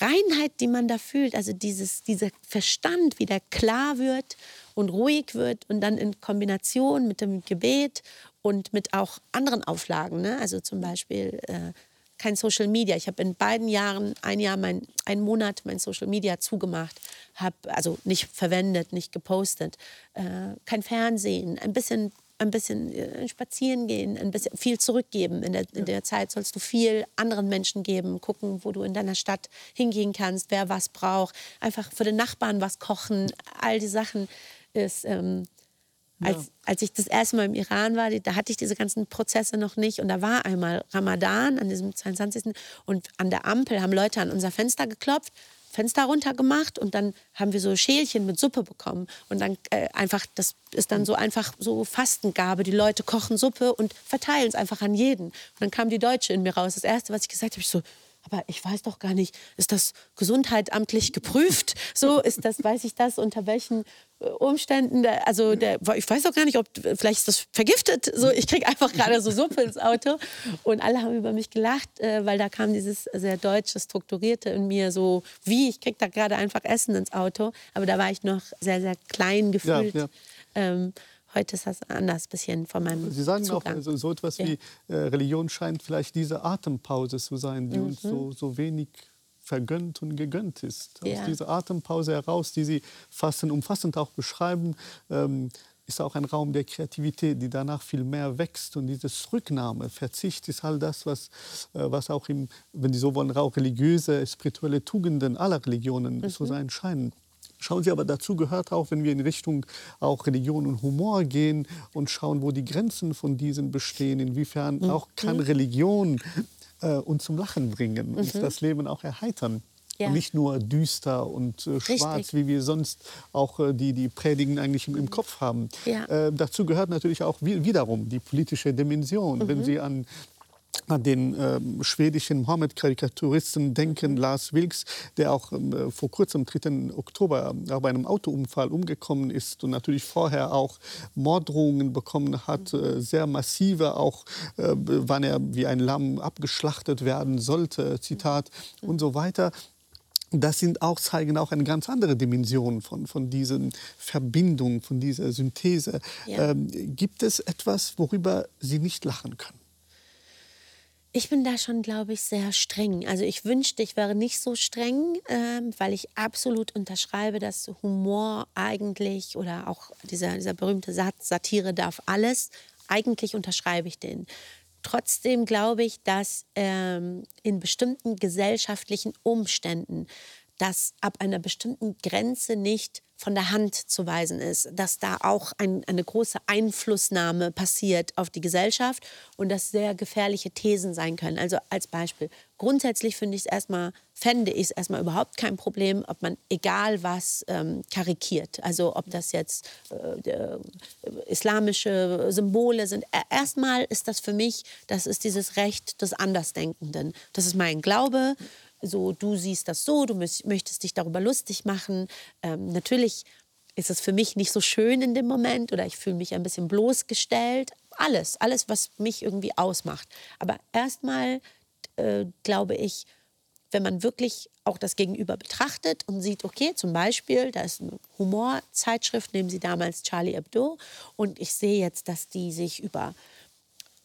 Reinheit, die man da fühlt, also dieses, dieser Verstand wieder klar wird und ruhig wird und dann in Kombination mit dem Gebet und mit auch anderen Auflagen, ne? also zum Beispiel äh, kein Social Media. Ich habe in beiden Jahren, ein Jahr, mein, einen Monat mein Social Media zugemacht, habe also nicht verwendet, nicht gepostet, äh, kein Fernsehen, ein bisschen ein bisschen äh, spazieren gehen, ein bisschen viel zurückgeben. In der, in der Zeit sollst du viel anderen Menschen geben, gucken, wo du in deiner Stadt hingehen kannst, wer was braucht, einfach für den Nachbarn was kochen, all die Sachen ist. Ähm, als, ja. als ich das erste Mal im Iran war, da hatte ich diese ganzen Prozesse noch nicht. Und da war einmal Ramadan an diesem 22. Und an der Ampel haben Leute an unser Fenster geklopft Fenster runtergemacht und dann haben wir so Schälchen mit Suppe bekommen. Und dann äh, einfach, das ist dann so einfach so Fastengabe. Die Leute kochen Suppe und verteilen es einfach an jeden. Und dann kam die Deutsche in mir raus. Das Erste, was ich gesagt habe, ich so, aber ich weiß doch gar nicht, ist das gesundheitsamtlich geprüft? So ist das, weiß ich das, unter welchen äh, Umständen, der, also der, ich weiß doch gar nicht, ob vielleicht ist das vergiftet. So, ich kriege einfach gerade so Suppe ins Auto und alle haben über mich gelacht, äh, weil da kam dieses sehr deutsche, strukturierte in mir so, wie ich kriege da gerade einfach Essen ins Auto. Aber da war ich noch sehr, sehr klein gefühlt. Ja, ja. Ähm, Heute ist das anders, bisschen von meinem Sie sagen Zugang. auch, also so etwas ja. wie äh, Religion scheint vielleicht diese Atempause zu sein, die mhm. uns so, so wenig vergönnt und gegönnt ist. Ja. Aus dieser Atempause heraus, die Sie fassen, umfassend auch beschreiben, ähm, ist auch ein Raum der Kreativität, die danach viel mehr wächst. Und diese Rücknahme, Verzicht ist all das, was, äh, was auch, im, wenn Sie so wollen, auch religiöse, spirituelle Tugenden aller Religionen mhm. zu sein scheinen. Schauen Sie aber, dazu gehört auch, wenn wir in Richtung auch Religion und Humor gehen und schauen, wo die Grenzen von diesen bestehen, inwiefern mhm. auch kann Religion äh, uns zum Lachen bringen, mhm. uns das Leben auch erheitern. Ja. Nicht nur düster und äh, schwarz, wie wir sonst auch äh, die, die Predigen eigentlich im, im Kopf haben. Ja. Äh, dazu gehört natürlich auch wiederum die politische Dimension. Mhm. Wenn Sie an an den äh, schwedischen Mohammed-Karikaturisten denken, Lars Wilks, der auch äh, vor kurzem, am 3. Oktober, äh, bei einem Autounfall umgekommen ist und natürlich vorher auch Morddrohungen bekommen hat, äh, sehr massive, auch äh, wann er wie ein Lamm abgeschlachtet werden sollte, Zitat und so weiter. Das sind auch, zeigen auch eine ganz andere Dimension von, von diesen Verbindungen, von dieser Synthese. Ja. Ähm, gibt es etwas, worüber Sie nicht lachen können? Ich bin da schon, glaube ich, sehr streng. Also ich wünschte, ich wäre nicht so streng, ähm, weil ich absolut unterschreibe, dass Humor eigentlich oder auch dieser, dieser berühmte Satz, Satire darf alles, eigentlich unterschreibe ich den. Trotzdem glaube ich, dass ähm, in bestimmten gesellschaftlichen Umständen das ab einer bestimmten Grenze nicht von der Hand zu weisen ist, dass da auch ein, eine große Einflussnahme passiert auf die Gesellschaft und dass sehr gefährliche Thesen sein können. Also als Beispiel, grundsätzlich finde ich es erstmal, fände ich es erstmal überhaupt kein Problem, ob man egal was ähm, karikiert. Also ob das jetzt äh, äh, islamische Symbole sind. Erstmal ist das für mich, das ist dieses Recht des Andersdenkenden. Das ist mein Glaube so, du siehst das so, du möchtest dich darüber lustig machen. Ähm, natürlich ist es für mich nicht so schön in dem Moment oder ich fühle mich ein bisschen bloßgestellt. Alles, alles, was mich irgendwie ausmacht. Aber erstmal äh, glaube ich, wenn man wirklich auch das Gegenüber betrachtet und sieht, okay, zum Beispiel, da ist eine Humorzeitschrift, nehmen Sie damals Charlie Hebdo, und ich sehe jetzt, dass die sich über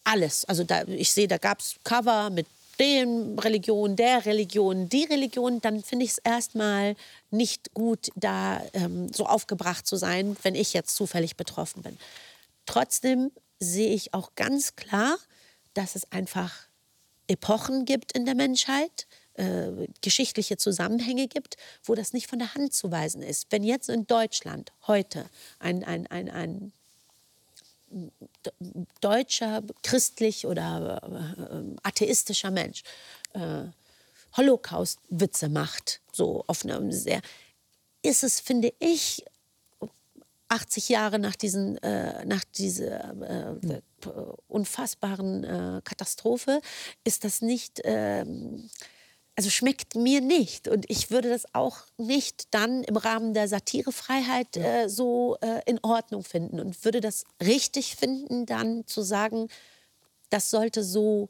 alles, also da, ich sehe, da gab es Cover mit den Religion, der Religion, die Religion, dann finde ich es erstmal nicht gut, da ähm, so aufgebracht zu sein, wenn ich jetzt zufällig betroffen bin. Trotzdem sehe ich auch ganz klar, dass es einfach Epochen gibt in der Menschheit, äh, geschichtliche Zusammenhänge gibt, wo das nicht von der Hand zu weisen ist. Wenn jetzt in Deutschland heute ein, ein, ein, ein deutscher, christlich oder äh, atheistischer Mensch äh, Holocaust-Witze macht, so auf einem sehr, ist es, finde ich, 80 Jahre nach, diesen, äh, nach dieser äh, unfassbaren äh, Katastrophe, ist das nicht ähm, also schmeckt mir nicht. Und ich würde das auch nicht dann im Rahmen der Satirefreiheit äh, so äh, in Ordnung finden und würde das richtig finden, dann zu sagen, das sollte so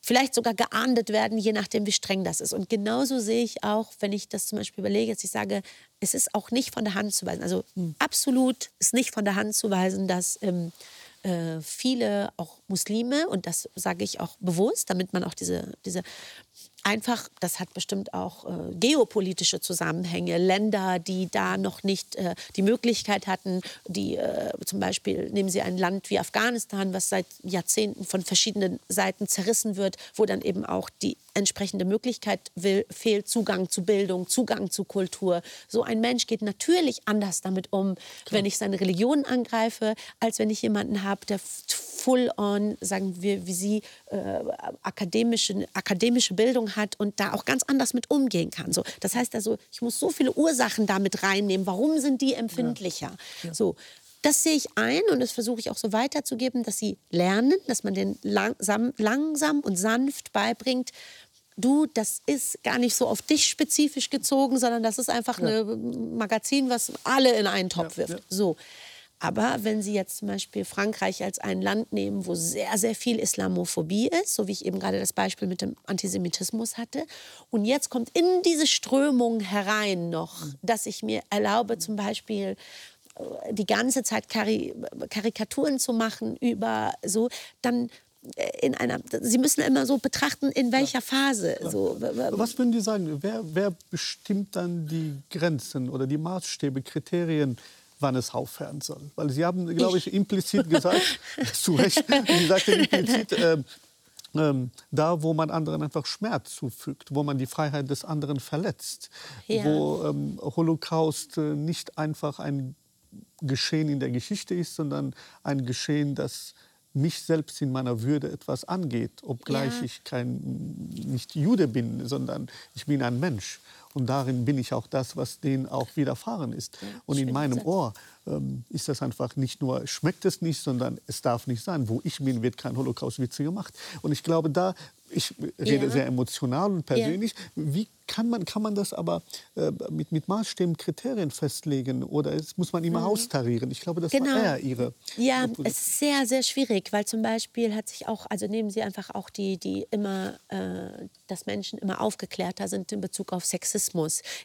vielleicht sogar geahndet werden, je nachdem, wie streng das ist. Und genauso sehe ich auch, wenn ich das zum Beispiel überlege, dass ich sage, es ist auch nicht von der Hand zu weisen. Also mhm. absolut ist nicht von der Hand zu weisen, dass ähm, äh, viele auch Muslime, und das sage ich auch bewusst, damit man auch diese, diese einfach, das hat bestimmt auch äh, geopolitische Zusammenhänge, Länder, die da noch nicht äh, die Möglichkeit hatten, die äh, zum Beispiel, nehmen Sie ein Land wie Afghanistan, was seit Jahrzehnten von verschiedenen Seiten zerrissen wird, wo dann eben auch die entsprechende Möglichkeit will, fehlt, Zugang zu Bildung, Zugang zu Kultur. So ein Mensch geht natürlich anders damit um, Klar. wenn ich seine Religion angreife, als wenn ich jemanden habe, der full on, sagen wir, wie Sie, äh, akademische, akademische Bildung hat und da auch ganz anders mit umgehen kann. So, das heißt also, ich muss so viele Ursachen damit reinnehmen. Warum sind die empfindlicher? Ja. Ja. So, das sehe ich ein und das versuche ich auch so weiterzugeben, dass sie lernen, dass man den langsam, langsam und sanft beibringt, du, das ist gar nicht so auf dich spezifisch gezogen, sondern das ist einfach ja. ein Magazin, was alle in einen Topf wirft. Ja. So. Aber wenn Sie jetzt zum Beispiel Frankreich als ein Land nehmen, wo sehr, sehr viel Islamophobie ist, so wie ich eben gerade das Beispiel mit dem Antisemitismus hatte, und jetzt kommt in diese Strömung herein noch, mhm. dass ich mir erlaube, zum Beispiel äh, die ganze Zeit Karikaturen zu machen über so, dann äh, in einer, Sie müssen immer so betrachten, in welcher Phase. So. Was würden Sie sagen, wer, wer bestimmt dann die Grenzen oder die Maßstäbe, Kriterien, wann es aufhören soll. Weil Sie haben, glaube ich, implizit gesagt, zu Recht, Sie sagten implizit, äh, äh, da, wo man anderen einfach Schmerz zufügt, wo man die Freiheit des anderen verletzt, ja. wo ähm, Holocaust äh, nicht einfach ein Geschehen in der Geschichte ist, sondern ein Geschehen, das mich selbst in meiner Würde etwas angeht, obgleich ja. ich kein, nicht Jude bin, sondern ich bin ein Mensch. Und darin bin ich auch das, was denen auch widerfahren ist. Und in meinem Ohr ähm, ist das einfach nicht nur, schmeckt es nicht, sondern es darf nicht sein. Wo ich bin, wird kein Holocaust-Witze gemacht. Und ich glaube, da, ich rede ja. sehr emotional und persönlich, ja. wie kann man, kann man das aber äh, mit, mit Maßstäben, Kriterien festlegen oder es muss man immer mhm. austarieren? Ich glaube, das genau. war eher Ihre. Ja, es ist sehr, sehr schwierig, weil zum Beispiel hat sich auch, also nehmen Sie einfach auch die, die immer, äh, dass Menschen immer aufgeklärter sind in Bezug auf Sexismus.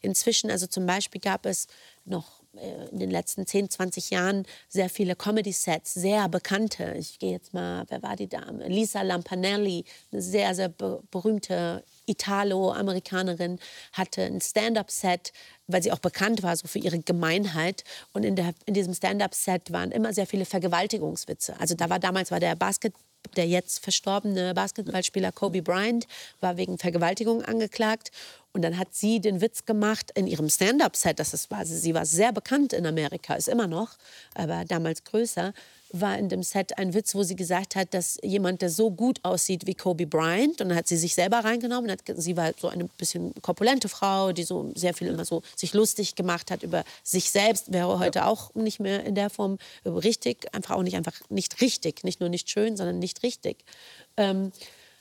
Inzwischen, also zum Beispiel gab es noch äh, in den letzten 10, 20 Jahren sehr viele Comedy-Sets, sehr bekannte. Ich gehe jetzt mal, wer war die Dame? Lisa Lampanelli, eine sehr, sehr be berühmte Italo-Amerikanerin, hatte ein Stand-up-Set, weil sie auch bekannt war so für ihre Gemeinheit. Und in, der, in diesem Stand-up-Set waren immer sehr viele Vergewaltigungswitze. Also da war damals war der Basket der jetzt verstorbene Basketballspieler Kobe Bryant war wegen Vergewaltigung angeklagt. Und dann hat sie den Witz gemacht in ihrem Stand-up-Set. Das ist, war, sie war sehr bekannt in Amerika, ist immer noch, aber damals größer. War in dem Set ein Witz, wo sie gesagt hat, dass jemand, der so gut aussieht wie Kobe Bryant, und dann hat sie sich selber reingenommen. Hat, sie war so eine bisschen korpulente Frau, die so sehr viel immer so sich lustig gemacht hat über sich selbst. Wäre heute ja. auch nicht mehr in der Form richtig, einfach auch nicht einfach nicht richtig, nicht nur nicht schön, sondern nicht richtig. Ähm,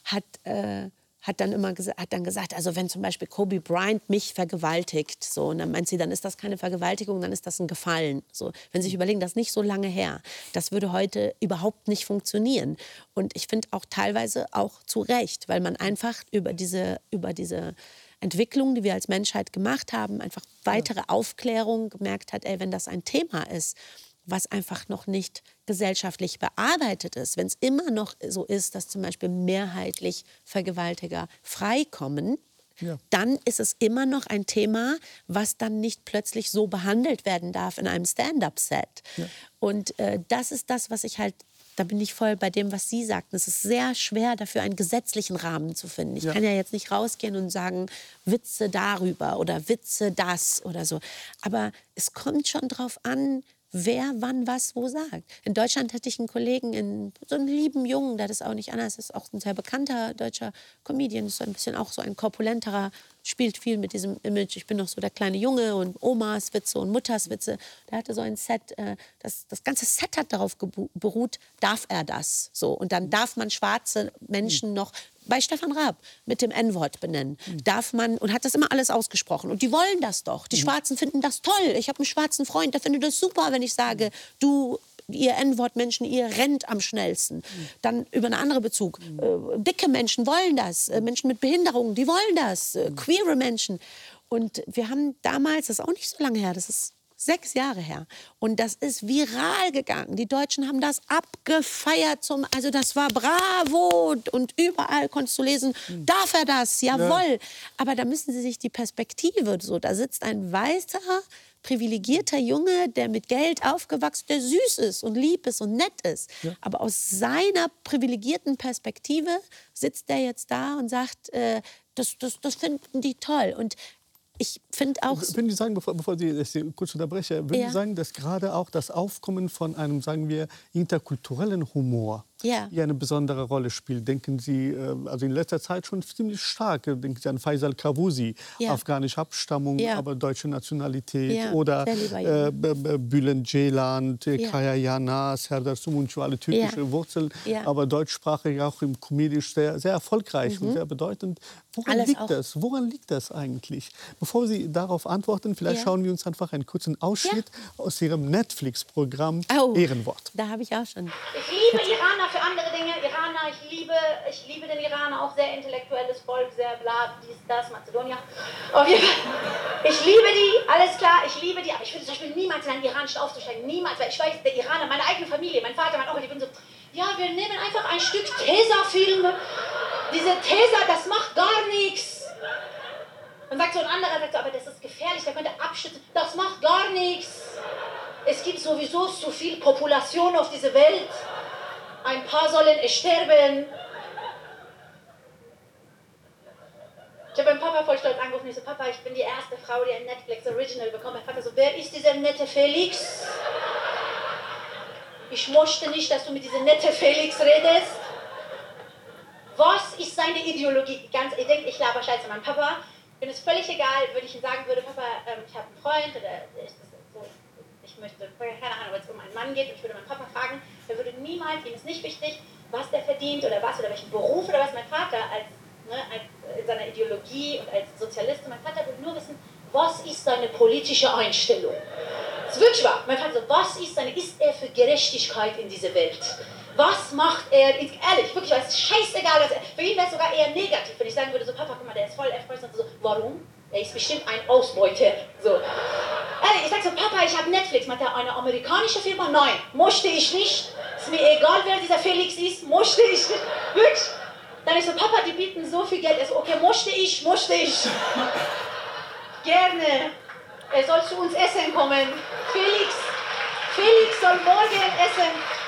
hat äh, hat dann immer hat dann gesagt, also wenn zum Beispiel Kobe Bryant mich vergewaltigt, so, und dann meint sie, dann ist das keine Vergewaltigung, dann ist das ein Gefallen. So, wenn Sie sich überlegen, das ist nicht so lange her. Das würde heute überhaupt nicht funktionieren. Und ich finde auch teilweise auch zu Recht, weil man einfach über diese, über diese Entwicklung, die wir als Menschheit gemacht haben, einfach weitere Aufklärung gemerkt hat, ey, wenn das ein Thema ist, was einfach noch nicht gesellschaftlich bearbeitet ist, wenn es immer noch so ist, dass zum Beispiel mehrheitlich Vergewaltiger freikommen, ja. dann ist es immer noch ein Thema, was dann nicht plötzlich so behandelt werden darf in einem Stand-up-Set. Ja. Und äh, das ist das, was ich halt, da bin ich voll bei dem, was Sie sagten. Es ist sehr schwer, dafür einen gesetzlichen Rahmen zu finden. Ich ja. kann ja jetzt nicht rausgehen und sagen, Witze darüber oder Witze das oder so. Aber es kommt schon drauf an, wer wann was wo sagt. In Deutschland hatte ich einen Kollegen, in, so einen lieben Jungen, der das auch nicht anders ist, auch ein sehr bekannter deutscher Comedian, ist so ein bisschen auch so ein korpulenterer, spielt viel mit diesem Image, ich bin noch so der kleine Junge und Omas Witze und Mutters Witze. Der hatte so ein Set, äh, das, das ganze Set hat darauf beruht, darf er das? So. Und dann darf man schwarze Menschen noch bei Stefan Raab mit dem N-Wort benennen. Mhm. Darf man, und hat das immer alles ausgesprochen. Und die wollen das doch. Die mhm. Schwarzen finden das toll. Ich habe einen schwarzen Freund, der findet das super, wenn ich sage, du ihr N-Wort-Menschen, ihr rennt am schnellsten. Mhm. Dann über einen anderen Bezug. Äh, dicke Menschen wollen das. Äh, Menschen mit Behinderungen, die wollen das. Äh, queere Menschen. Und wir haben damals, das ist auch nicht so lange her, das ist Sechs Jahre her. Und das ist viral gegangen. Die Deutschen haben das abgefeiert. Zum, also das war bravo. Und überall konntest du lesen, darf er das? Jawohl. Ja. Aber da müssen Sie sich die Perspektive so, da sitzt ein weißer, privilegierter Junge, der mit Geld aufgewachsen, der süß ist und lieb ist und nett ist. Ja. Aber aus seiner privilegierten Perspektive sitzt der jetzt da und sagt, äh, das, das, das finden die toll. Und ich finde auch. Würden Sie sagen, bevor, bevor Sie das kurz unterbrechen, würden ja. Sie sagen, dass gerade auch das Aufkommen von einem, sagen wir, interkulturellen Humor ja. hier eine besondere Rolle spielt. Denken Sie, äh, also in letzter Zeit schon ziemlich stark, denken Sie an Faisal Kavusi, ja. afghanische Abstammung, ja. aber deutsche Nationalität. Oder äh, Bülent Ceylan, ja. Kaya Jana, Serdar Sumuncu, alle türkische Wurzeln, aber deutschsprachig auch im komedisch sehr, sehr erfolgreich mhm. und sehr bedeutend. Woran Alles liegt auch. das? Woran liegt das eigentlich? Bevor Sie darauf antworten, vielleicht schauen wir uns einfach einen kurzen Ausschnitt aus Ihrem Netflix-Programm oh, Ehrenwort. Da habe ich auch schon. Ich liebe Iraner für andere Dinge. Iraner, ich liebe, ich liebe den Iraner, auch sehr intellektuelles Volk, sehr bla, dies, das, Mazedonier. Auf jeden Fall. Ich liebe die, alles klar, ich liebe die, aber ich würde zum Beispiel niemals in einen iranischen aufzusteigen, niemals, weil ich weiß, der Iraner, meine eigene Familie, mein Vater, mein Onkel, die bin so, ja, wir nehmen einfach ein Stück Tesafilm. Diese Tesa, das macht gar nichts. Dann sagt so ein anderer, sagt so, aber das ist gefährlich, der könnte abschützen. Das macht gar nichts. Es gibt sowieso zu viel Population auf dieser Welt. Ein paar sollen sterben. Ich habe meinen Papa voll stolz angerufen. Ich so, Papa, ich bin die erste Frau, die ein Netflix Original bekommt. Mein Vater so, wer ist dieser nette Felix? Ich möchte nicht, dass du mit diesem nette Felix redest. Was ist seine Ideologie? Ganz, ich denke, ich laber scheiße mein Papa. Wenn es völlig egal, würde ich ihm sagen würde, Papa, ähm, ich habe einen Freund oder ich, ich möchte, keine Ahnung, wenn es um einen Mann geht und ich würde meinen Papa fragen, der würde niemals, ihm ist nicht wichtig, was der verdient oder was oder welchen Beruf oder was mein Vater als, ne, als in seiner Ideologie und als Sozialist, mein Vater würde nur wissen, was ist seine politische Einstellung? Das ist wirklich wahr. Mein Vater so, was ist seine, ist er für Gerechtigkeit in dieser Welt? Was macht er, ehrlich, wirklich, es ist scheißegal, für ihn wäre es sogar eher negativ, wenn ich sagen würde, so Papa, guck mal, der ist voll erfreut, so, warum? Er ist bestimmt ein Ausbeuter. So. Ich sag so, Papa, ich habe Netflix. Meint er, eine amerikanische Firma? Nein, möchte ich nicht. Ist mir egal, wer dieser Felix ist, möchte ich nicht. Dann ist so, Papa, die bieten so viel Geld. Er so, okay, möchte ich, möchte ich. Gerne. Er soll zu uns essen kommen. Felix, Felix soll morgen essen.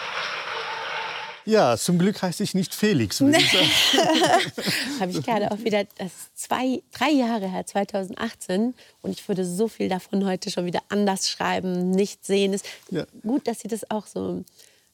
Ja, zum Glück heißt ich nicht Felix. Habe ich gerade auch wieder, das ist zwei, drei Jahre her, 2018. Und ich würde so viel davon heute schon wieder anders schreiben, nicht sehen. Es ja. Gut, dass Sie das auch so,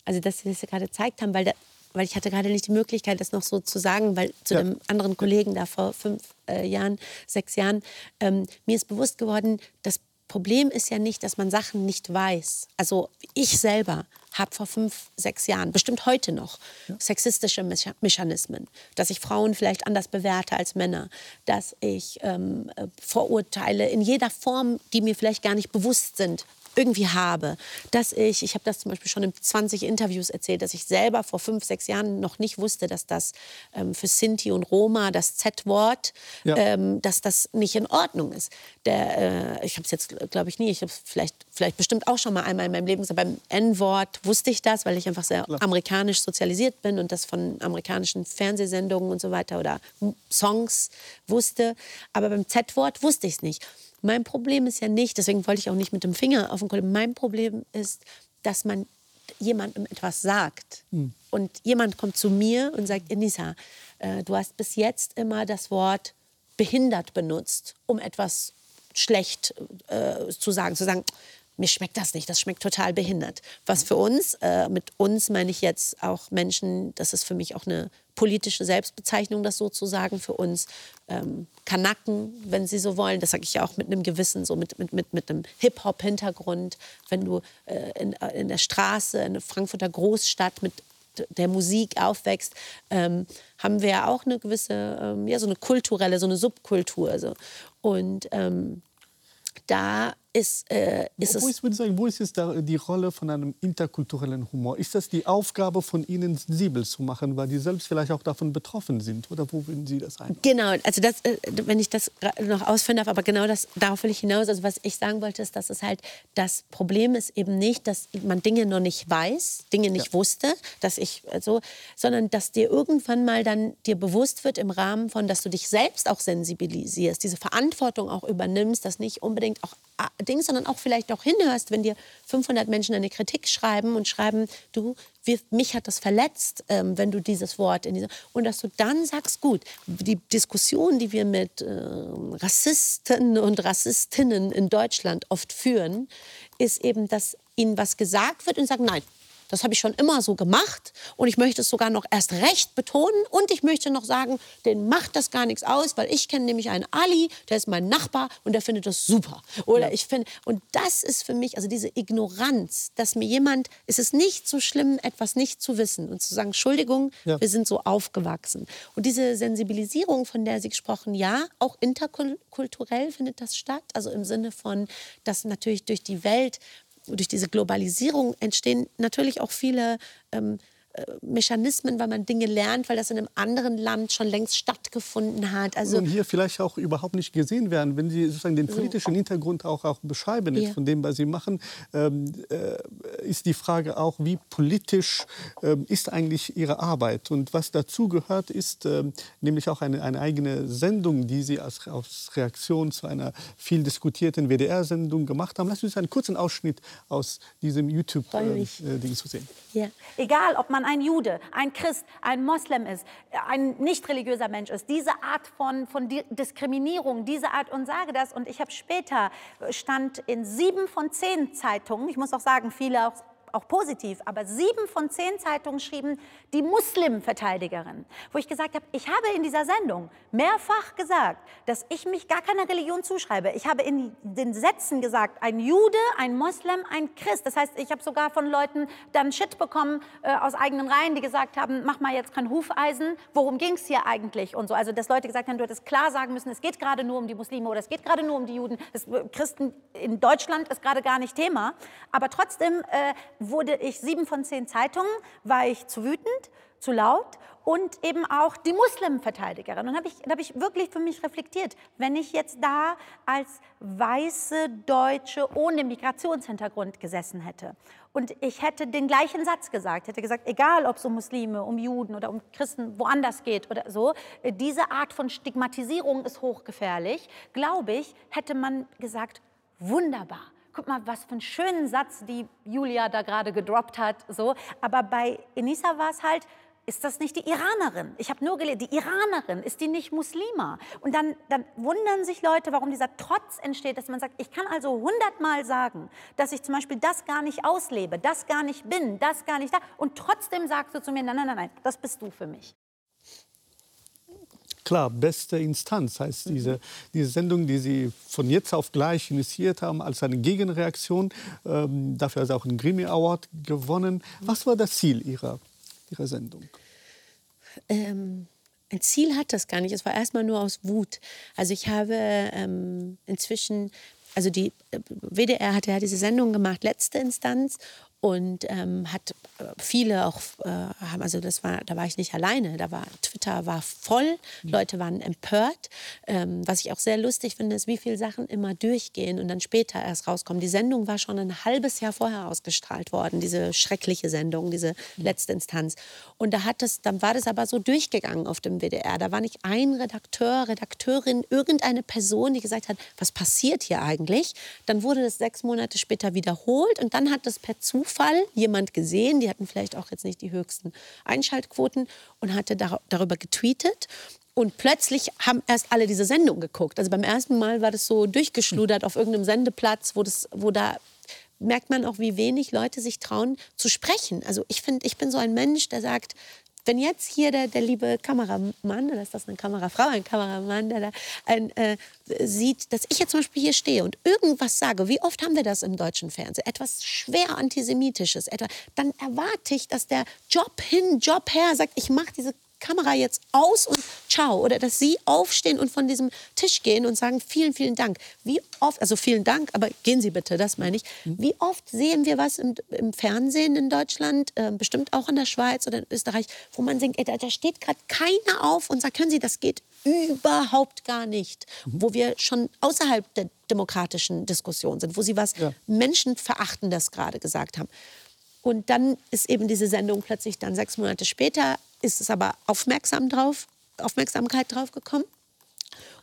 also dass Sie das gerade gezeigt haben, weil, da, weil ich hatte gerade nicht die Möglichkeit, das noch so zu sagen, weil zu ja. dem anderen Kollegen da vor fünf äh, Jahren, sechs Jahren, ähm, mir ist bewusst geworden, das Problem ist ja nicht, dass man Sachen nicht weiß. Also ich selber habe vor fünf, sechs Jahren, bestimmt heute noch, ja. sexistische Mechanismen, dass ich Frauen vielleicht anders bewerte als Männer, dass ich ähm, äh, Vorurteile in jeder Form, die mir vielleicht gar nicht bewusst sind, irgendwie habe, dass ich, ich habe das zum Beispiel schon in 20 Interviews erzählt, dass ich selber vor fünf, sechs Jahren noch nicht wusste, dass das ähm, für Sinti und Roma, das Z-Wort, ja. ähm, dass das nicht in Ordnung ist. Der, äh, ich habe es jetzt, glaube ich, nie, ich habe vielleicht, vielleicht bestimmt auch schon mal einmal in meinem Leben gesagt, beim N-Wort wusste ich das, weil ich einfach sehr Klar. amerikanisch sozialisiert bin und das von amerikanischen Fernsehsendungen und so weiter oder Songs wusste. Aber beim Z-Wort wusste ich es nicht. Mein Problem ist ja nicht, deswegen wollte ich auch nicht mit dem Finger auf den Kopf. Mein Problem ist, dass man jemandem etwas sagt. Hm. Und jemand kommt zu mir und sagt, Enisa, äh, du hast bis jetzt immer das Wort behindert benutzt, um etwas schlecht äh, zu sagen. Zu sagen, mir schmeckt das nicht, das schmeckt total behindert. Was für uns, äh, mit uns meine ich jetzt auch Menschen, das ist für mich auch eine politische Selbstbezeichnung, das sozusagen für uns ähm, Kanaken, wenn Sie so wollen, das sage ich ja auch mit einem gewissen, so mit, mit, mit, mit einem Hip-Hop-Hintergrund, wenn du äh, in, in der Straße, in der Frankfurter Großstadt mit der Musik aufwächst, ähm, haben wir ja auch eine gewisse, ähm, ja, so eine kulturelle, so eine Subkultur. So. Und ähm, da ist, äh, ist wo es. Ist, würde ich sagen, wo ist jetzt da die Rolle von einem interkulturellen Humor? Ist das die Aufgabe von Ihnen, sensibel zu machen, weil die selbst vielleicht auch davon betroffen sind? Oder wo würden Sie das ein? Genau, also das, äh, wenn ich das noch ausführen darf, aber genau das, darauf will ich hinaus. Also was ich sagen wollte, ist, dass es halt das Problem ist eben nicht, dass man Dinge noch nicht weiß, Dinge nicht ja. wusste, dass ich so, also, sondern dass dir irgendwann mal dann dir bewusst wird im Rahmen von, dass du dich selbst auch sensibilisierst, diese Verantwortung auch übernimmst, dass nicht unbedingt auch Ding, sondern auch vielleicht auch hinhörst, wenn dir 500 Menschen eine Kritik schreiben und schreiben, du, wir, mich hat das verletzt, ähm, wenn du dieses Wort in dieser und dass du dann sagst, gut, die Diskussion, die wir mit äh, Rassisten und Rassistinnen in Deutschland oft führen, ist eben, dass ihnen was gesagt wird und sagen, nein, das habe ich schon immer so gemacht und ich möchte es sogar noch erst recht betonen und ich möchte noch sagen, den macht das gar nichts aus, weil ich kenne nämlich einen Ali, der ist mein Nachbar und der findet das super. Oder ja. ich finde und das ist für mich also diese Ignoranz, dass mir jemand, es ist nicht so schlimm, etwas nicht zu wissen und zu sagen, Entschuldigung, ja. wir sind so aufgewachsen. Und diese Sensibilisierung, von der Sie gesprochen, ja, auch interkulturell findet das statt, also im Sinne von, dass natürlich durch die Welt durch diese Globalisierung entstehen natürlich auch viele ähm, äh, Mechanismen, weil man Dinge lernt, weil das in einem anderen Land schon längst stattgefunden hat. Also und hier vielleicht auch überhaupt nicht gesehen werden, wenn Sie sozusagen den politischen Hintergrund auch, auch beschreiben, ja. von dem, was Sie machen, ähm, äh, ist die Frage auch, wie politisch äh, ist eigentlich Ihre Arbeit? Und was dazu gehört, ist äh, nämlich auch eine, eine, eigene Sendung, die Sie als, als Reaktion zu einer viel diskutierten WDR-Sendung gemacht haben. Lassen Sie uns einen kurzen Ausschnitt aus diesem YouTube-Ding äh, zu sehen. Ja. Egal, ob man man ein Jude, ein Christ, ein Moslem ist, ein nicht religiöser Mensch ist, diese Art von, von Diskriminierung, diese Art und sage das. Und ich habe später stand in sieben von zehn Zeitungen, ich muss auch sagen, viele auch auch positiv, aber sieben von zehn Zeitungen schrieben die Muslimverteidigerin, wo ich gesagt habe, ich habe in dieser Sendung mehrfach gesagt, dass ich mich gar keiner Religion zuschreibe. Ich habe in den Sätzen gesagt, ein Jude, ein Moslem, ein Christ. Das heißt, ich habe sogar von Leuten dann Shit bekommen äh, aus eigenen Reihen, die gesagt haben, mach mal jetzt kein Hufeisen, worum ging es hier eigentlich und so. Also, dass Leute gesagt haben, du hättest klar sagen müssen, es geht gerade nur um die Muslime oder es geht gerade nur um die Juden. Das, äh, Christen in Deutschland ist gerade gar nicht Thema. Aber trotzdem äh, wurde ich sieben von zehn Zeitungen, war ich zu wütend, zu laut und eben auch die Muslimverteidigerin. Und habe ich, hab ich wirklich für mich reflektiert, wenn ich jetzt da als weiße Deutsche ohne Migrationshintergrund gesessen hätte und ich hätte den gleichen Satz gesagt, hätte gesagt, egal ob es um Muslime, um Juden oder um Christen woanders geht oder so, diese Art von Stigmatisierung ist hochgefährlich, glaube ich, hätte man gesagt, wunderbar guck mal, was für einen schönen Satz die Julia da gerade gedroppt hat. So. Aber bei Enisa war es halt, ist das nicht die Iranerin? Ich habe nur gelesen, die Iranerin, ist die nicht Muslima? Und dann, dann wundern sich Leute, warum dieser Trotz entsteht, dass man sagt, ich kann also hundertmal sagen, dass ich zum Beispiel das gar nicht auslebe, das gar nicht bin, das gar nicht da. Und trotzdem sagst du zu mir, nein, nein, nein, nein, das bist du für mich klar, beste Instanz heißt mhm. diese, diese Sendung, die Sie von jetzt auf gleich initiiert haben, als eine Gegenreaktion. Ähm, dafür hat sie auch einen Grammy Award gewonnen. Was war das Ziel Ihrer, Ihrer Sendung? Ähm, ein Ziel hat das gar nicht. Es war erstmal nur aus Wut. Also ich habe ähm, inzwischen also die äh, WDR hat ja diese Sendung gemacht, letzte Instanz, und ähm, hat äh, viele auch äh, haben also das war da war ich nicht alleine. Da war Twitter war voll. Mhm. Leute waren empört. Ähm, was ich auch sehr lustig finde ist wie viele Sachen immer durchgehen und dann später erst rauskommen. Die Sendung war schon ein halbes Jahr vorher ausgestrahlt worden diese schreckliche Sendung diese mhm. letzte Instanz und da hat es dann war das aber so durchgegangen auf dem WDR da war nicht ein Redakteur Redakteurin irgendeine Person die gesagt hat was passiert hier eigentlich? Dann wurde das sechs Monate später wiederholt und dann hat das per Zufall Zufall jemand gesehen, die hatten vielleicht auch jetzt nicht die höchsten Einschaltquoten und hatte dar darüber getweetet. Und plötzlich haben erst alle diese Sendung geguckt. Also beim ersten Mal war das so durchgeschludert auf irgendeinem Sendeplatz, wo, das, wo da merkt man auch, wie wenig Leute sich trauen zu sprechen. Also ich finde, ich bin so ein Mensch, der sagt, wenn jetzt hier der, der liebe Kameramann, oder ist das eine Kamerafrau, ein Kameramann, der da ein, äh, sieht, dass ich jetzt zum Beispiel hier stehe und irgendwas sage, wie oft haben wir das im deutschen Fernsehen, etwas schwer antisemitisches, etwa, dann erwarte ich, dass der Job hin, Job her sagt, ich mache diese Kamera jetzt aus und ciao. Oder dass Sie aufstehen und von diesem Tisch gehen und sagen, vielen, vielen Dank. Wie oft, also vielen Dank, aber gehen Sie bitte, das meine ich. Wie oft sehen wir was im, im Fernsehen in Deutschland, äh, bestimmt auch in der Schweiz oder in Österreich, wo man denkt, ey, da, da steht gerade keiner auf und sagt, können Sie, das geht überhaupt gar nicht. Wo wir schon außerhalb der demokratischen Diskussion sind, wo Sie was Ja. Menschenverachtendes gerade gesagt haben. Und dann ist eben diese Sendung plötzlich dann sechs Monate später, ist es aber aufmerksam drauf, Aufmerksamkeit drauf gekommen.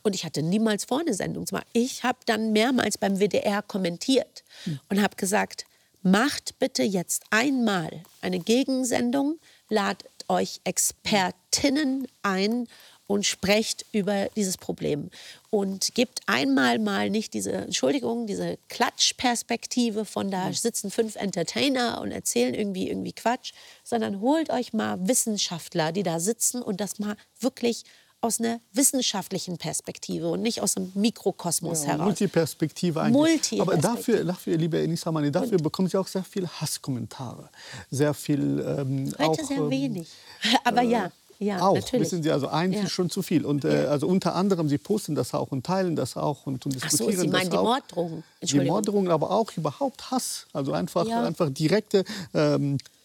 Und ich hatte niemals vor, eine Sendung zu machen. Ich habe dann mehrmals beim WDR kommentiert und habe gesagt, macht bitte jetzt einmal eine Gegensendung, ladet euch Expertinnen ein und sprecht über dieses Problem. Und gebt einmal mal nicht diese, Entschuldigung, diese Klatschperspektive von da sitzen fünf Entertainer und erzählen irgendwie, irgendwie Quatsch, sondern holt euch mal Wissenschaftler, die da sitzen und das mal wirklich aus einer wissenschaftlichen Perspektive und nicht aus einem Mikrokosmos Ja, heraus. Multiperspektive eigentlich. Multiperspektive. Aber dafür, dafür liebe Enisa Mani, dafür bekommen Sie auch sehr viel Hasskommentare. Sehr viel ähm, Heute auch, sehr ähm, wenig. Aber ja, ja, auch, natürlich. wissen Sie, also eins Ja. ist schon zu viel. Und äh, also unter anderem, Sie posten das auch und teilen das auch und, und diskutieren so, Sie meinen das die auch. Morddrohungen. Die. Morddrohungen, aber auch überhaupt Hass. Also einfach, einfach direkte. Ähm, äh,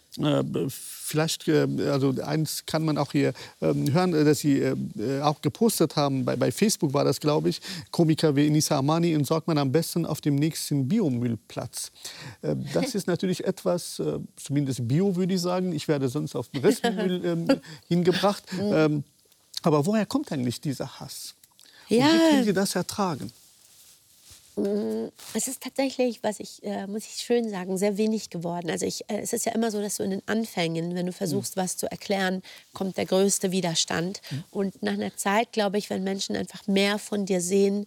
vielleicht, äh, also eins kann man auch hier ähm, hören, äh, dass Sie äh, äh, auch gepostet haben, bei, bei Facebook war das, glaube ich, Komiker wie Enisa Amani entsorgt man am besten auf dem nächsten Biomüllplatz. Äh, das ist natürlich etwas, äh, zumindest Bio würde ich sagen, ich werde sonst auf den Restmüll ähm, hingebracht. Ähm, aber woher kommt eigentlich dieser Hass? Und Ja. wie können Sie das ertragen? Es ist tatsächlich, was ich, äh, muss ich schön sagen, sehr wenig geworden. Also ich, äh, es ist ja immer so, dass du in den Anfängen, wenn du versuchst, was zu erklären, kommt der größte Widerstand. Und nach einer Zeit, glaube ich, wenn Menschen einfach mehr von dir sehen,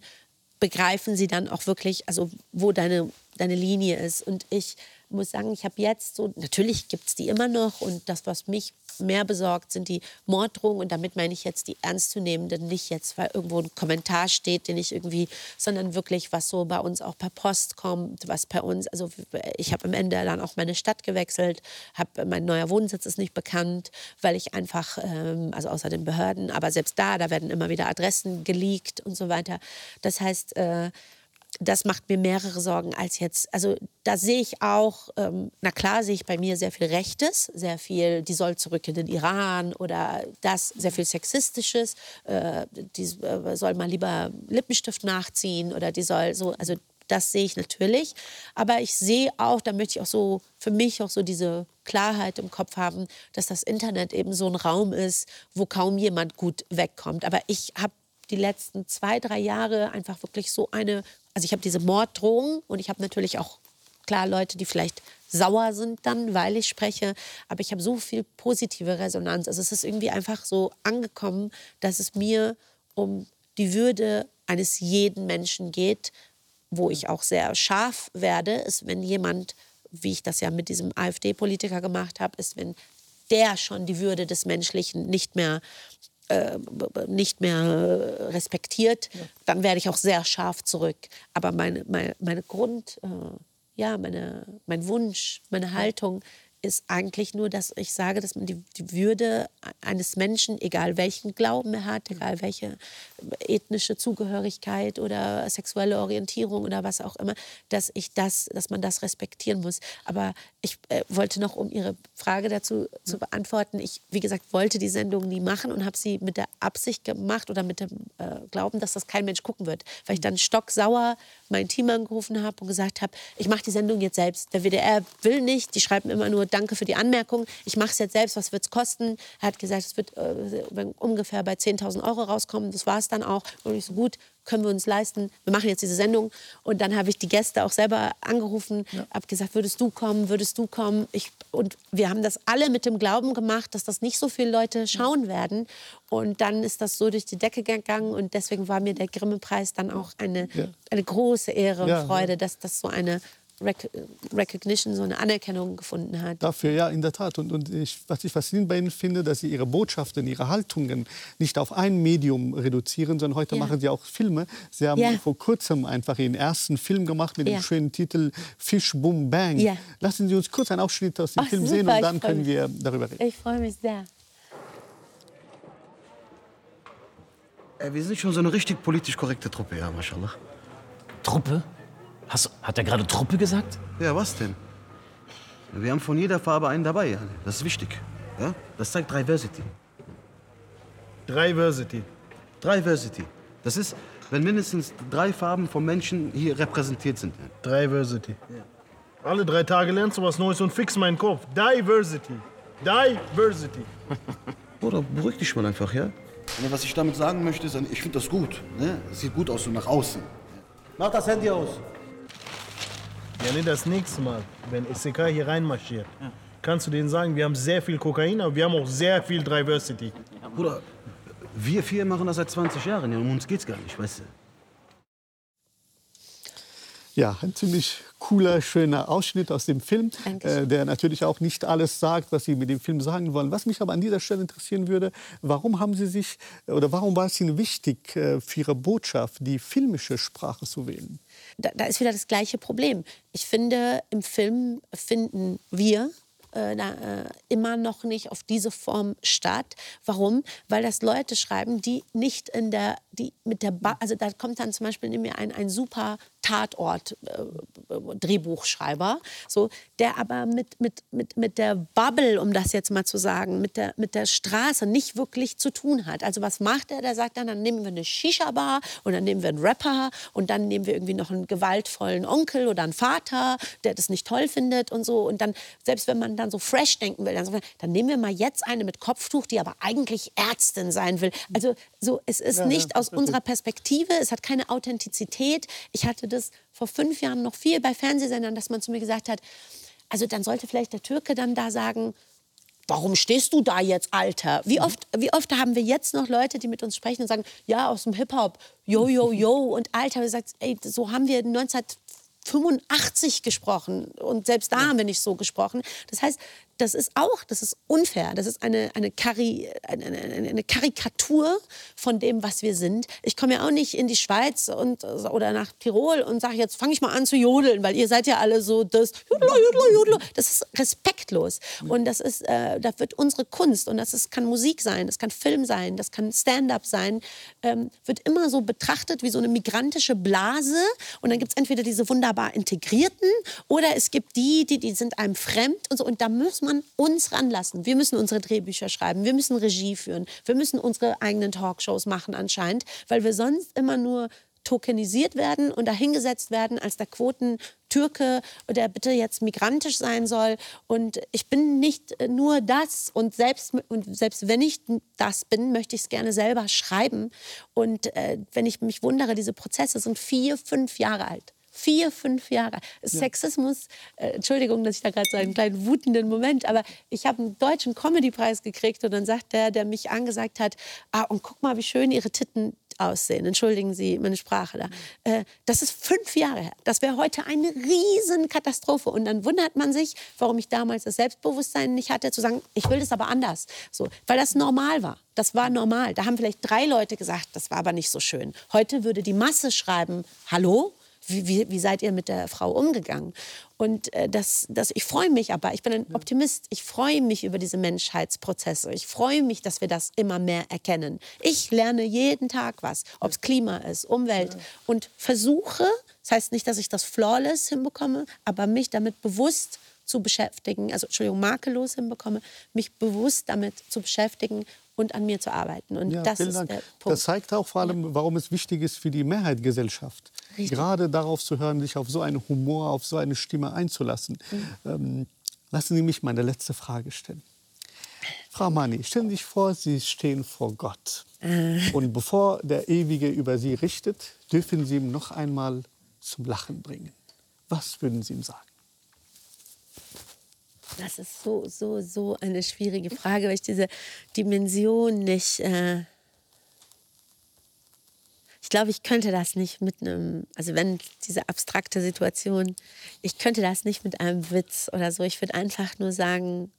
begreifen sie dann auch wirklich, also wo deine, deine Linie ist. Und ich muss sagen, ich habe jetzt so, natürlich gibt es die immer noch und das, was mich mehr besorgt, sind die Morddrohungen und damit meine ich jetzt die ernstzunehmenden, nicht jetzt, weil irgendwo ein Kommentar steht, den ich irgendwie, sondern wirklich, was so bei uns auch per Post kommt, was bei uns, also ich habe am Ende dann auch meine Stadt gewechselt, habe mein neuer Wohnsitz ist nicht bekannt, weil ich einfach, ähm, also außer den Behörden, aber selbst da, da werden immer wieder Adressen geleakt und so weiter. Das heißt, äh, das macht mir mehrere Sorgen als jetzt. Also da sehe ich auch, ähm, na klar sehe ich bei mir sehr viel Rechtes, sehr viel, die soll zurück in den Iran oder das, sehr viel Sexistisches, äh, die äh, soll mal lieber Lippenstift nachziehen oder die soll so, also das sehe ich natürlich. Aber ich sehe auch, da möchte ich auch so für mich auch so diese Klarheit im Kopf haben, dass das Internet eben so ein Raum ist, wo kaum jemand gut wegkommt. Aber ich habe die letzten zwei, drei Jahre einfach wirklich so eine, also ich habe diese Morddrohung und ich habe natürlich auch klar Leute, die vielleicht sauer sind dann, weil ich spreche, aber ich habe so viel positive Resonanz. Also es ist irgendwie einfach so angekommen, dass es mir um die Würde eines jeden Menschen geht, wo ich auch sehr scharf werde, ist, wenn jemand, wie ich das ja mit diesem AfD-Politiker gemacht habe, ist, wenn der schon die Würde des Menschlichen nicht mehr äh, nicht mehr äh, respektiert, dann werde ich auch sehr scharf zurück. Aber meine, meine, meine Grund, äh, ja, meine, mein Wunsch, meine Haltung ist eigentlich nur, dass ich sage, dass man die, die Würde eines Menschen, egal welchen Glauben er hat, egal welche ethnische Zugehörigkeit oder sexuelle Orientierung oder was auch immer, dass ich das, dass man das respektieren muss. Aber ich äh, wollte noch, um Ihre Frage dazu zu beantworten, ich, wie gesagt, wollte die Sendung nie machen und habe sie mit der Absicht gemacht oder mit dem äh, Glauben, dass das kein Mensch gucken wird, weil ich dann stocksauer mein Team angerufen habe und gesagt habe, ich mache die Sendung jetzt selbst. Der WDR will nicht, die schreiben immer nur Danke für die Anmerkung. Ich mache es jetzt selbst, was wird es kosten? Er hat gesagt, es wird äh, ungefähr bei 10.000 Euro rauskommen. Das war es dann auch. Und ich so, gut, können wir uns leisten. Wir machen jetzt diese Sendung. Und dann habe ich die Gäste auch selber angerufen, habe gesagt, würdest du kommen, würdest du kommen? Ich, und wir haben das alle mit dem Glauben gemacht, dass das nicht so viele Leute schauen werden. Und dann ist das so durch die Decke gegangen. Und deswegen war mir der Grimme-Preis dann auch eine, Ja. eine große Ehre und Ja, ja. Freude, dass das so eine Rec Recognition, so eine Anerkennung gefunden hat. Dafür, ja, in der Tat. Und, und ich, was ich faszinierend bei Ihnen finde, dass Sie Ihre Botschaften, Ihre Haltungen nicht auf ein Medium reduzieren, sondern heute Ja. machen Sie auch Filme. Sie haben Ja. vor kurzem einfach Ihren ersten Film gemacht mit Ja. dem schönen Titel Fish Boom Bang. Ja. Lassen Sie uns kurz einen Ausschnitt aus dem Ach, Film sehen super, und ich dann können mich. wir darüber reden. Ich freue mich sehr. Äh, wir sind schon so eine richtig politisch korrekte Truppe, ja, mashallah. Truppe? Hast, hat er gerade Truppe gesagt? Ja, was denn? Wir haben von jeder Farbe einen dabei, ja. Das ist wichtig. Ja? Das zeigt Diversity. Diversity. Diversity. Das ist, wenn mindestens drei Farben von Menschen hier repräsentiert sind. Diversity. Alle drei Tage lernst du was Neues und fix meinen Kopf. Diversity. Diversity. Bruder, beruhig dich mal einfach, ja? Ja, Was ich damit sagen möchte, ist, ich finde das gut. Ne? Es sieht gut aus so nach außen. Mach das Handy aus. Ja, nee, das nächste Mal, wenn SEK hier reinmarschiert, kannst du denen sagen, wir haben sehr viel Kokain, aber wir haben auch sehr viel Diversity. Bruder, wir vier machen das seit 20 Jahren. Ja, um uns geht's gar nicht, weißt du? Ja, ein ziemlich cooler, schöner Ausschnitt aus dem Film, äh, der natürlich auch nicht alles sagt, was Sie mit dem Film sagen wollen. Was mich aber an dieser Stelle interessieren würde, warum haben Sie sich oder warum war es Ihnen wichtig, äh, für Ihre Botschaft die filmische Sprache zu wählen? Da, da ist wieder das gleiche Problem. Ich finde, im Film finden wir äh, äh, immer noch nicht auf diese Form statt. Warum? Weil das Leute schreiben, die nicht in der, die mit der, ba also da kommt dann zum Beispiel in mir ein, ein super Tatort äh, so, der aber mit, mit, mit, mit der Bubble, um das jetzt mal zu sagen, mit der, mit der Straße nicht wirklich zu tun hat. Also was macht er? Der sagt dann, dann nehmen wir eine Shisha-Bar und dann nehmen wir einen Rapper und dann nehmen wir irgendwie noch einen gewaltvollen Onkel oder einen Vater, der das nicht toll findet und so. Und dann, selbst wenn man dann so fresh denken will, dann, dann nehmen wir mal jetzt eine mit Kopftuch, die aber eigentlich Ärztin sein will. Also so, es ist nicht aus unserer Perspektive, es hat keine Authentizität. Ich hatte das vor fünf Jahren noch viel bei Fernsehsendern, dass man zu mir gesagt hat, also dann sollte vielleicht der Türke dann da sagen, Warum stehst du da jetzt, Alter? Wie oft, wie oft haben wir jetzt noch Leute, die mit uns sprechen und sagen, ja, aus dem Hip-Hop, yo, yo, yo. Und Alter, wir sagt, ey, so haben wir 1985 gesprochen. Und selbst da haben wir nicht so gesprochen. Das heißt, das ist auch, das ist unfair. Das ist eine, eine, Kari, eine, eine, Karikatur von dem, was wir sind. Ich komme ja auch nicht in die Schweiz und, oder nach Tirol und sage, jetzt fange ich mal an zu jodeln, weil ihr seid ja alle so das Jodler, Jodler, Jodler. Das ist respektlos. Und das ist, äh, das wird unsere Kunst und das ist, kann Musik sein, das kann Film sein, das kann Stand-up sein, ähm, wird immer so betrachtet wie so eine migrantische Blase. Und dann gibt es entweder diese wunderbar Integrierten oder es gibt die, die, die sind einem fremd und so. Und da muss man uns ranlassen. Wir müssen unsere Drehbücher schreiben, wir müssen Regie führen, wir müssen unsere eigenen Talkshows machen anscheinend, weil wir sonst immer nur tokenisiert werden und dahingesetzt werden als der Quoten-Türke, der bitte jetzt migrantisch sein soll. Und ich bin nicht äh, nur das. Und selbst, und selbst wenn ich das bin, möchte ich es gerne selber schreiben. Und äh, wenn ich mich wundere, diese Prozesse sind vier, fünf Jahre alt. Vier, fünf Jahre. Sexismus, äh, Entschuldigung, dass ich da gerade so einen kleinen wutenden Moment, aber ich habe einen deutschen Comedy-Preis gekriegt und dann sagt der, der mich angesagt hat, ah, und guck mal, wie schön ihre Titten aussehen. Entschuldigen Sie meine Sprache da. Äh, das ist fünf Jahre her. Das wäre heute eine riesen Katastrophe. Und dann wundert man sich, warum ich damals das Selbstbewusstsein nicht hatte, zu sagen, ich will das aber anders. So, weil das normal war. Das war normal. Da haben vielleicht drei Leute gesagt, das war aber nicht so schön. Heute würde die Masse schreiben, hallo? Wie, wie, wie seid ihr mit der Frau umgegangen? Und äh, das, das, ich freue mich aber, ich bin ein Optimist, ich freue mich über diese Menschheitsprozesse. Ich freue mich, dass wir das immer mehr erkennen. Ich lerne jeden Tag was, ob es Klima ist, Umwelt und versuche, das heißt nicht, dass ich das flawless hinbekomme, aber mich damit bewusst zu beschäftigen, also Entschuldigung, makellos hinbekomme, mich bewusst damit zu beschäftigen und an mir zu arbeiten. Und Ja, das ist Dank. der Punkt. Das zeigt auch vor allem, warum es wichtig ist für die Mehrheitsgesellschaft, Richtig. gerade darauf zu hören, sich auf so einen Humor, auf so eine Stimme einzulassen. Mhm. Ähm, lassen Sie mich meine letzte Frage stellen. Frau Mani, stellen Sie sich vor, Sie stehen vor Gott. Äh. Und bevor der Ewige über Sie richtet, dürfen Sie ihm noch einmal zum Lachen bringen. Was würden Sie ihm sagen? Das ist so, so, so eine schwierige Frage, weil ich diese Dimension nicht. Äh ich glaube, ich könnte das nicht mit einem, also wenn diese abstrakte Situation, ich könnte das nicht mit einem Witz oder so. Ich würde einfach nur sagen,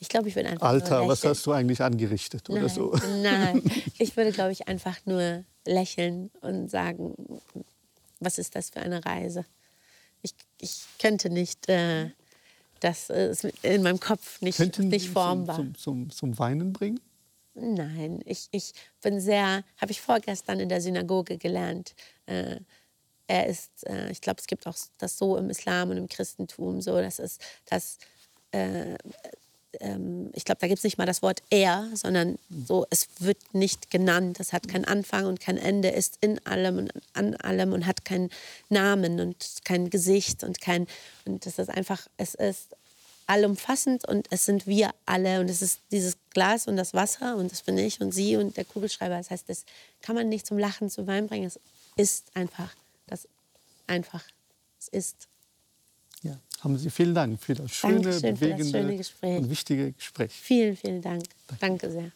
ich glaube, ich würde einfach Alter, was hast du eigentlich angerichtet oder nein, so? Nein, ich würde, glaube ich, einfach nur lächeln und sagen, was ist das für eine Reise? Ich, könnte nicht, äh, das ist in meinem Kopf nicht, Könnten nicht formbar. Zum, zum, zum, zum Weinen bringen? Nein, ich, ich bin sehr, habe ich vorgestern in der Synagoge gelernt. Äh, er ist, äh, ich glaube, es gibt auch das so im Islam und im Christentum so, dass es, dass äh, ähm, ich glaube, da gibt es nicht mal das Wort er, sondern so, es wird nicht genannt. Es hat keinen Anfang und kein Ende, ist in allem und an allem und hat keinen Namen und kein Gesicht und kein, und das ist einfach, es ist allumfassend und es sind wir alle und es ist dieses Glas und das Wasser und das bin ich und sie und der Kugelschreiber. Das heißt, das kann man nicht zum Lachen, zu Wein bringen. Es ist einfach, das einfach, es ist. Ja, haben Sie vielen Dank für das schöne, Dankeschön für das bewegende schöne Gespräch. und wichtige Gespräch. Vielen, vielen Dank. Danke sehr.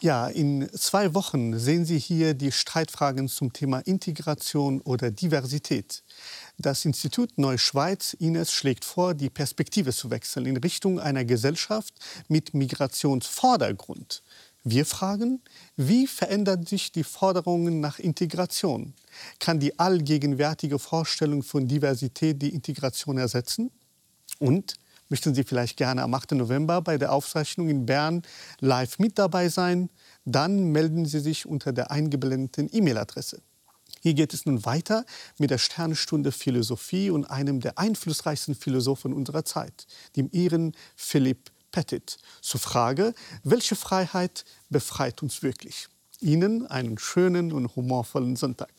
Ja, in zwei Wochen sehen Sie hier die Streitfragen zum Thema Integration oder Diversität. Das Institut Neuschweiz Ines schlägt vor, die Perspektive zu wechseln in Richtung einer Gesellschaft mit Migrationsvordergrund. Wir fragen, wie verändern sich die Forderungen nach Integration? Kann die allgegenwärtige Vorstellung von Diversität die Integration ersetzen? Und möchten Sie vielleicht gerne am 8. November bei der Aufzeichnung in Bern live mit dabei sein? Dann melden Sie sich unter der eingeblendeten E-Mail-Adresse. Hier geht es nun weiter mit der Sternstunde Philosophie und einem der einflussreichsten Philosophen unserer Zeit, dem Iren Philipp Pettit, zur Frage, welche Freiheit befreit uns wirklich? Ihnen einen schönen und humorvollen Sonntag.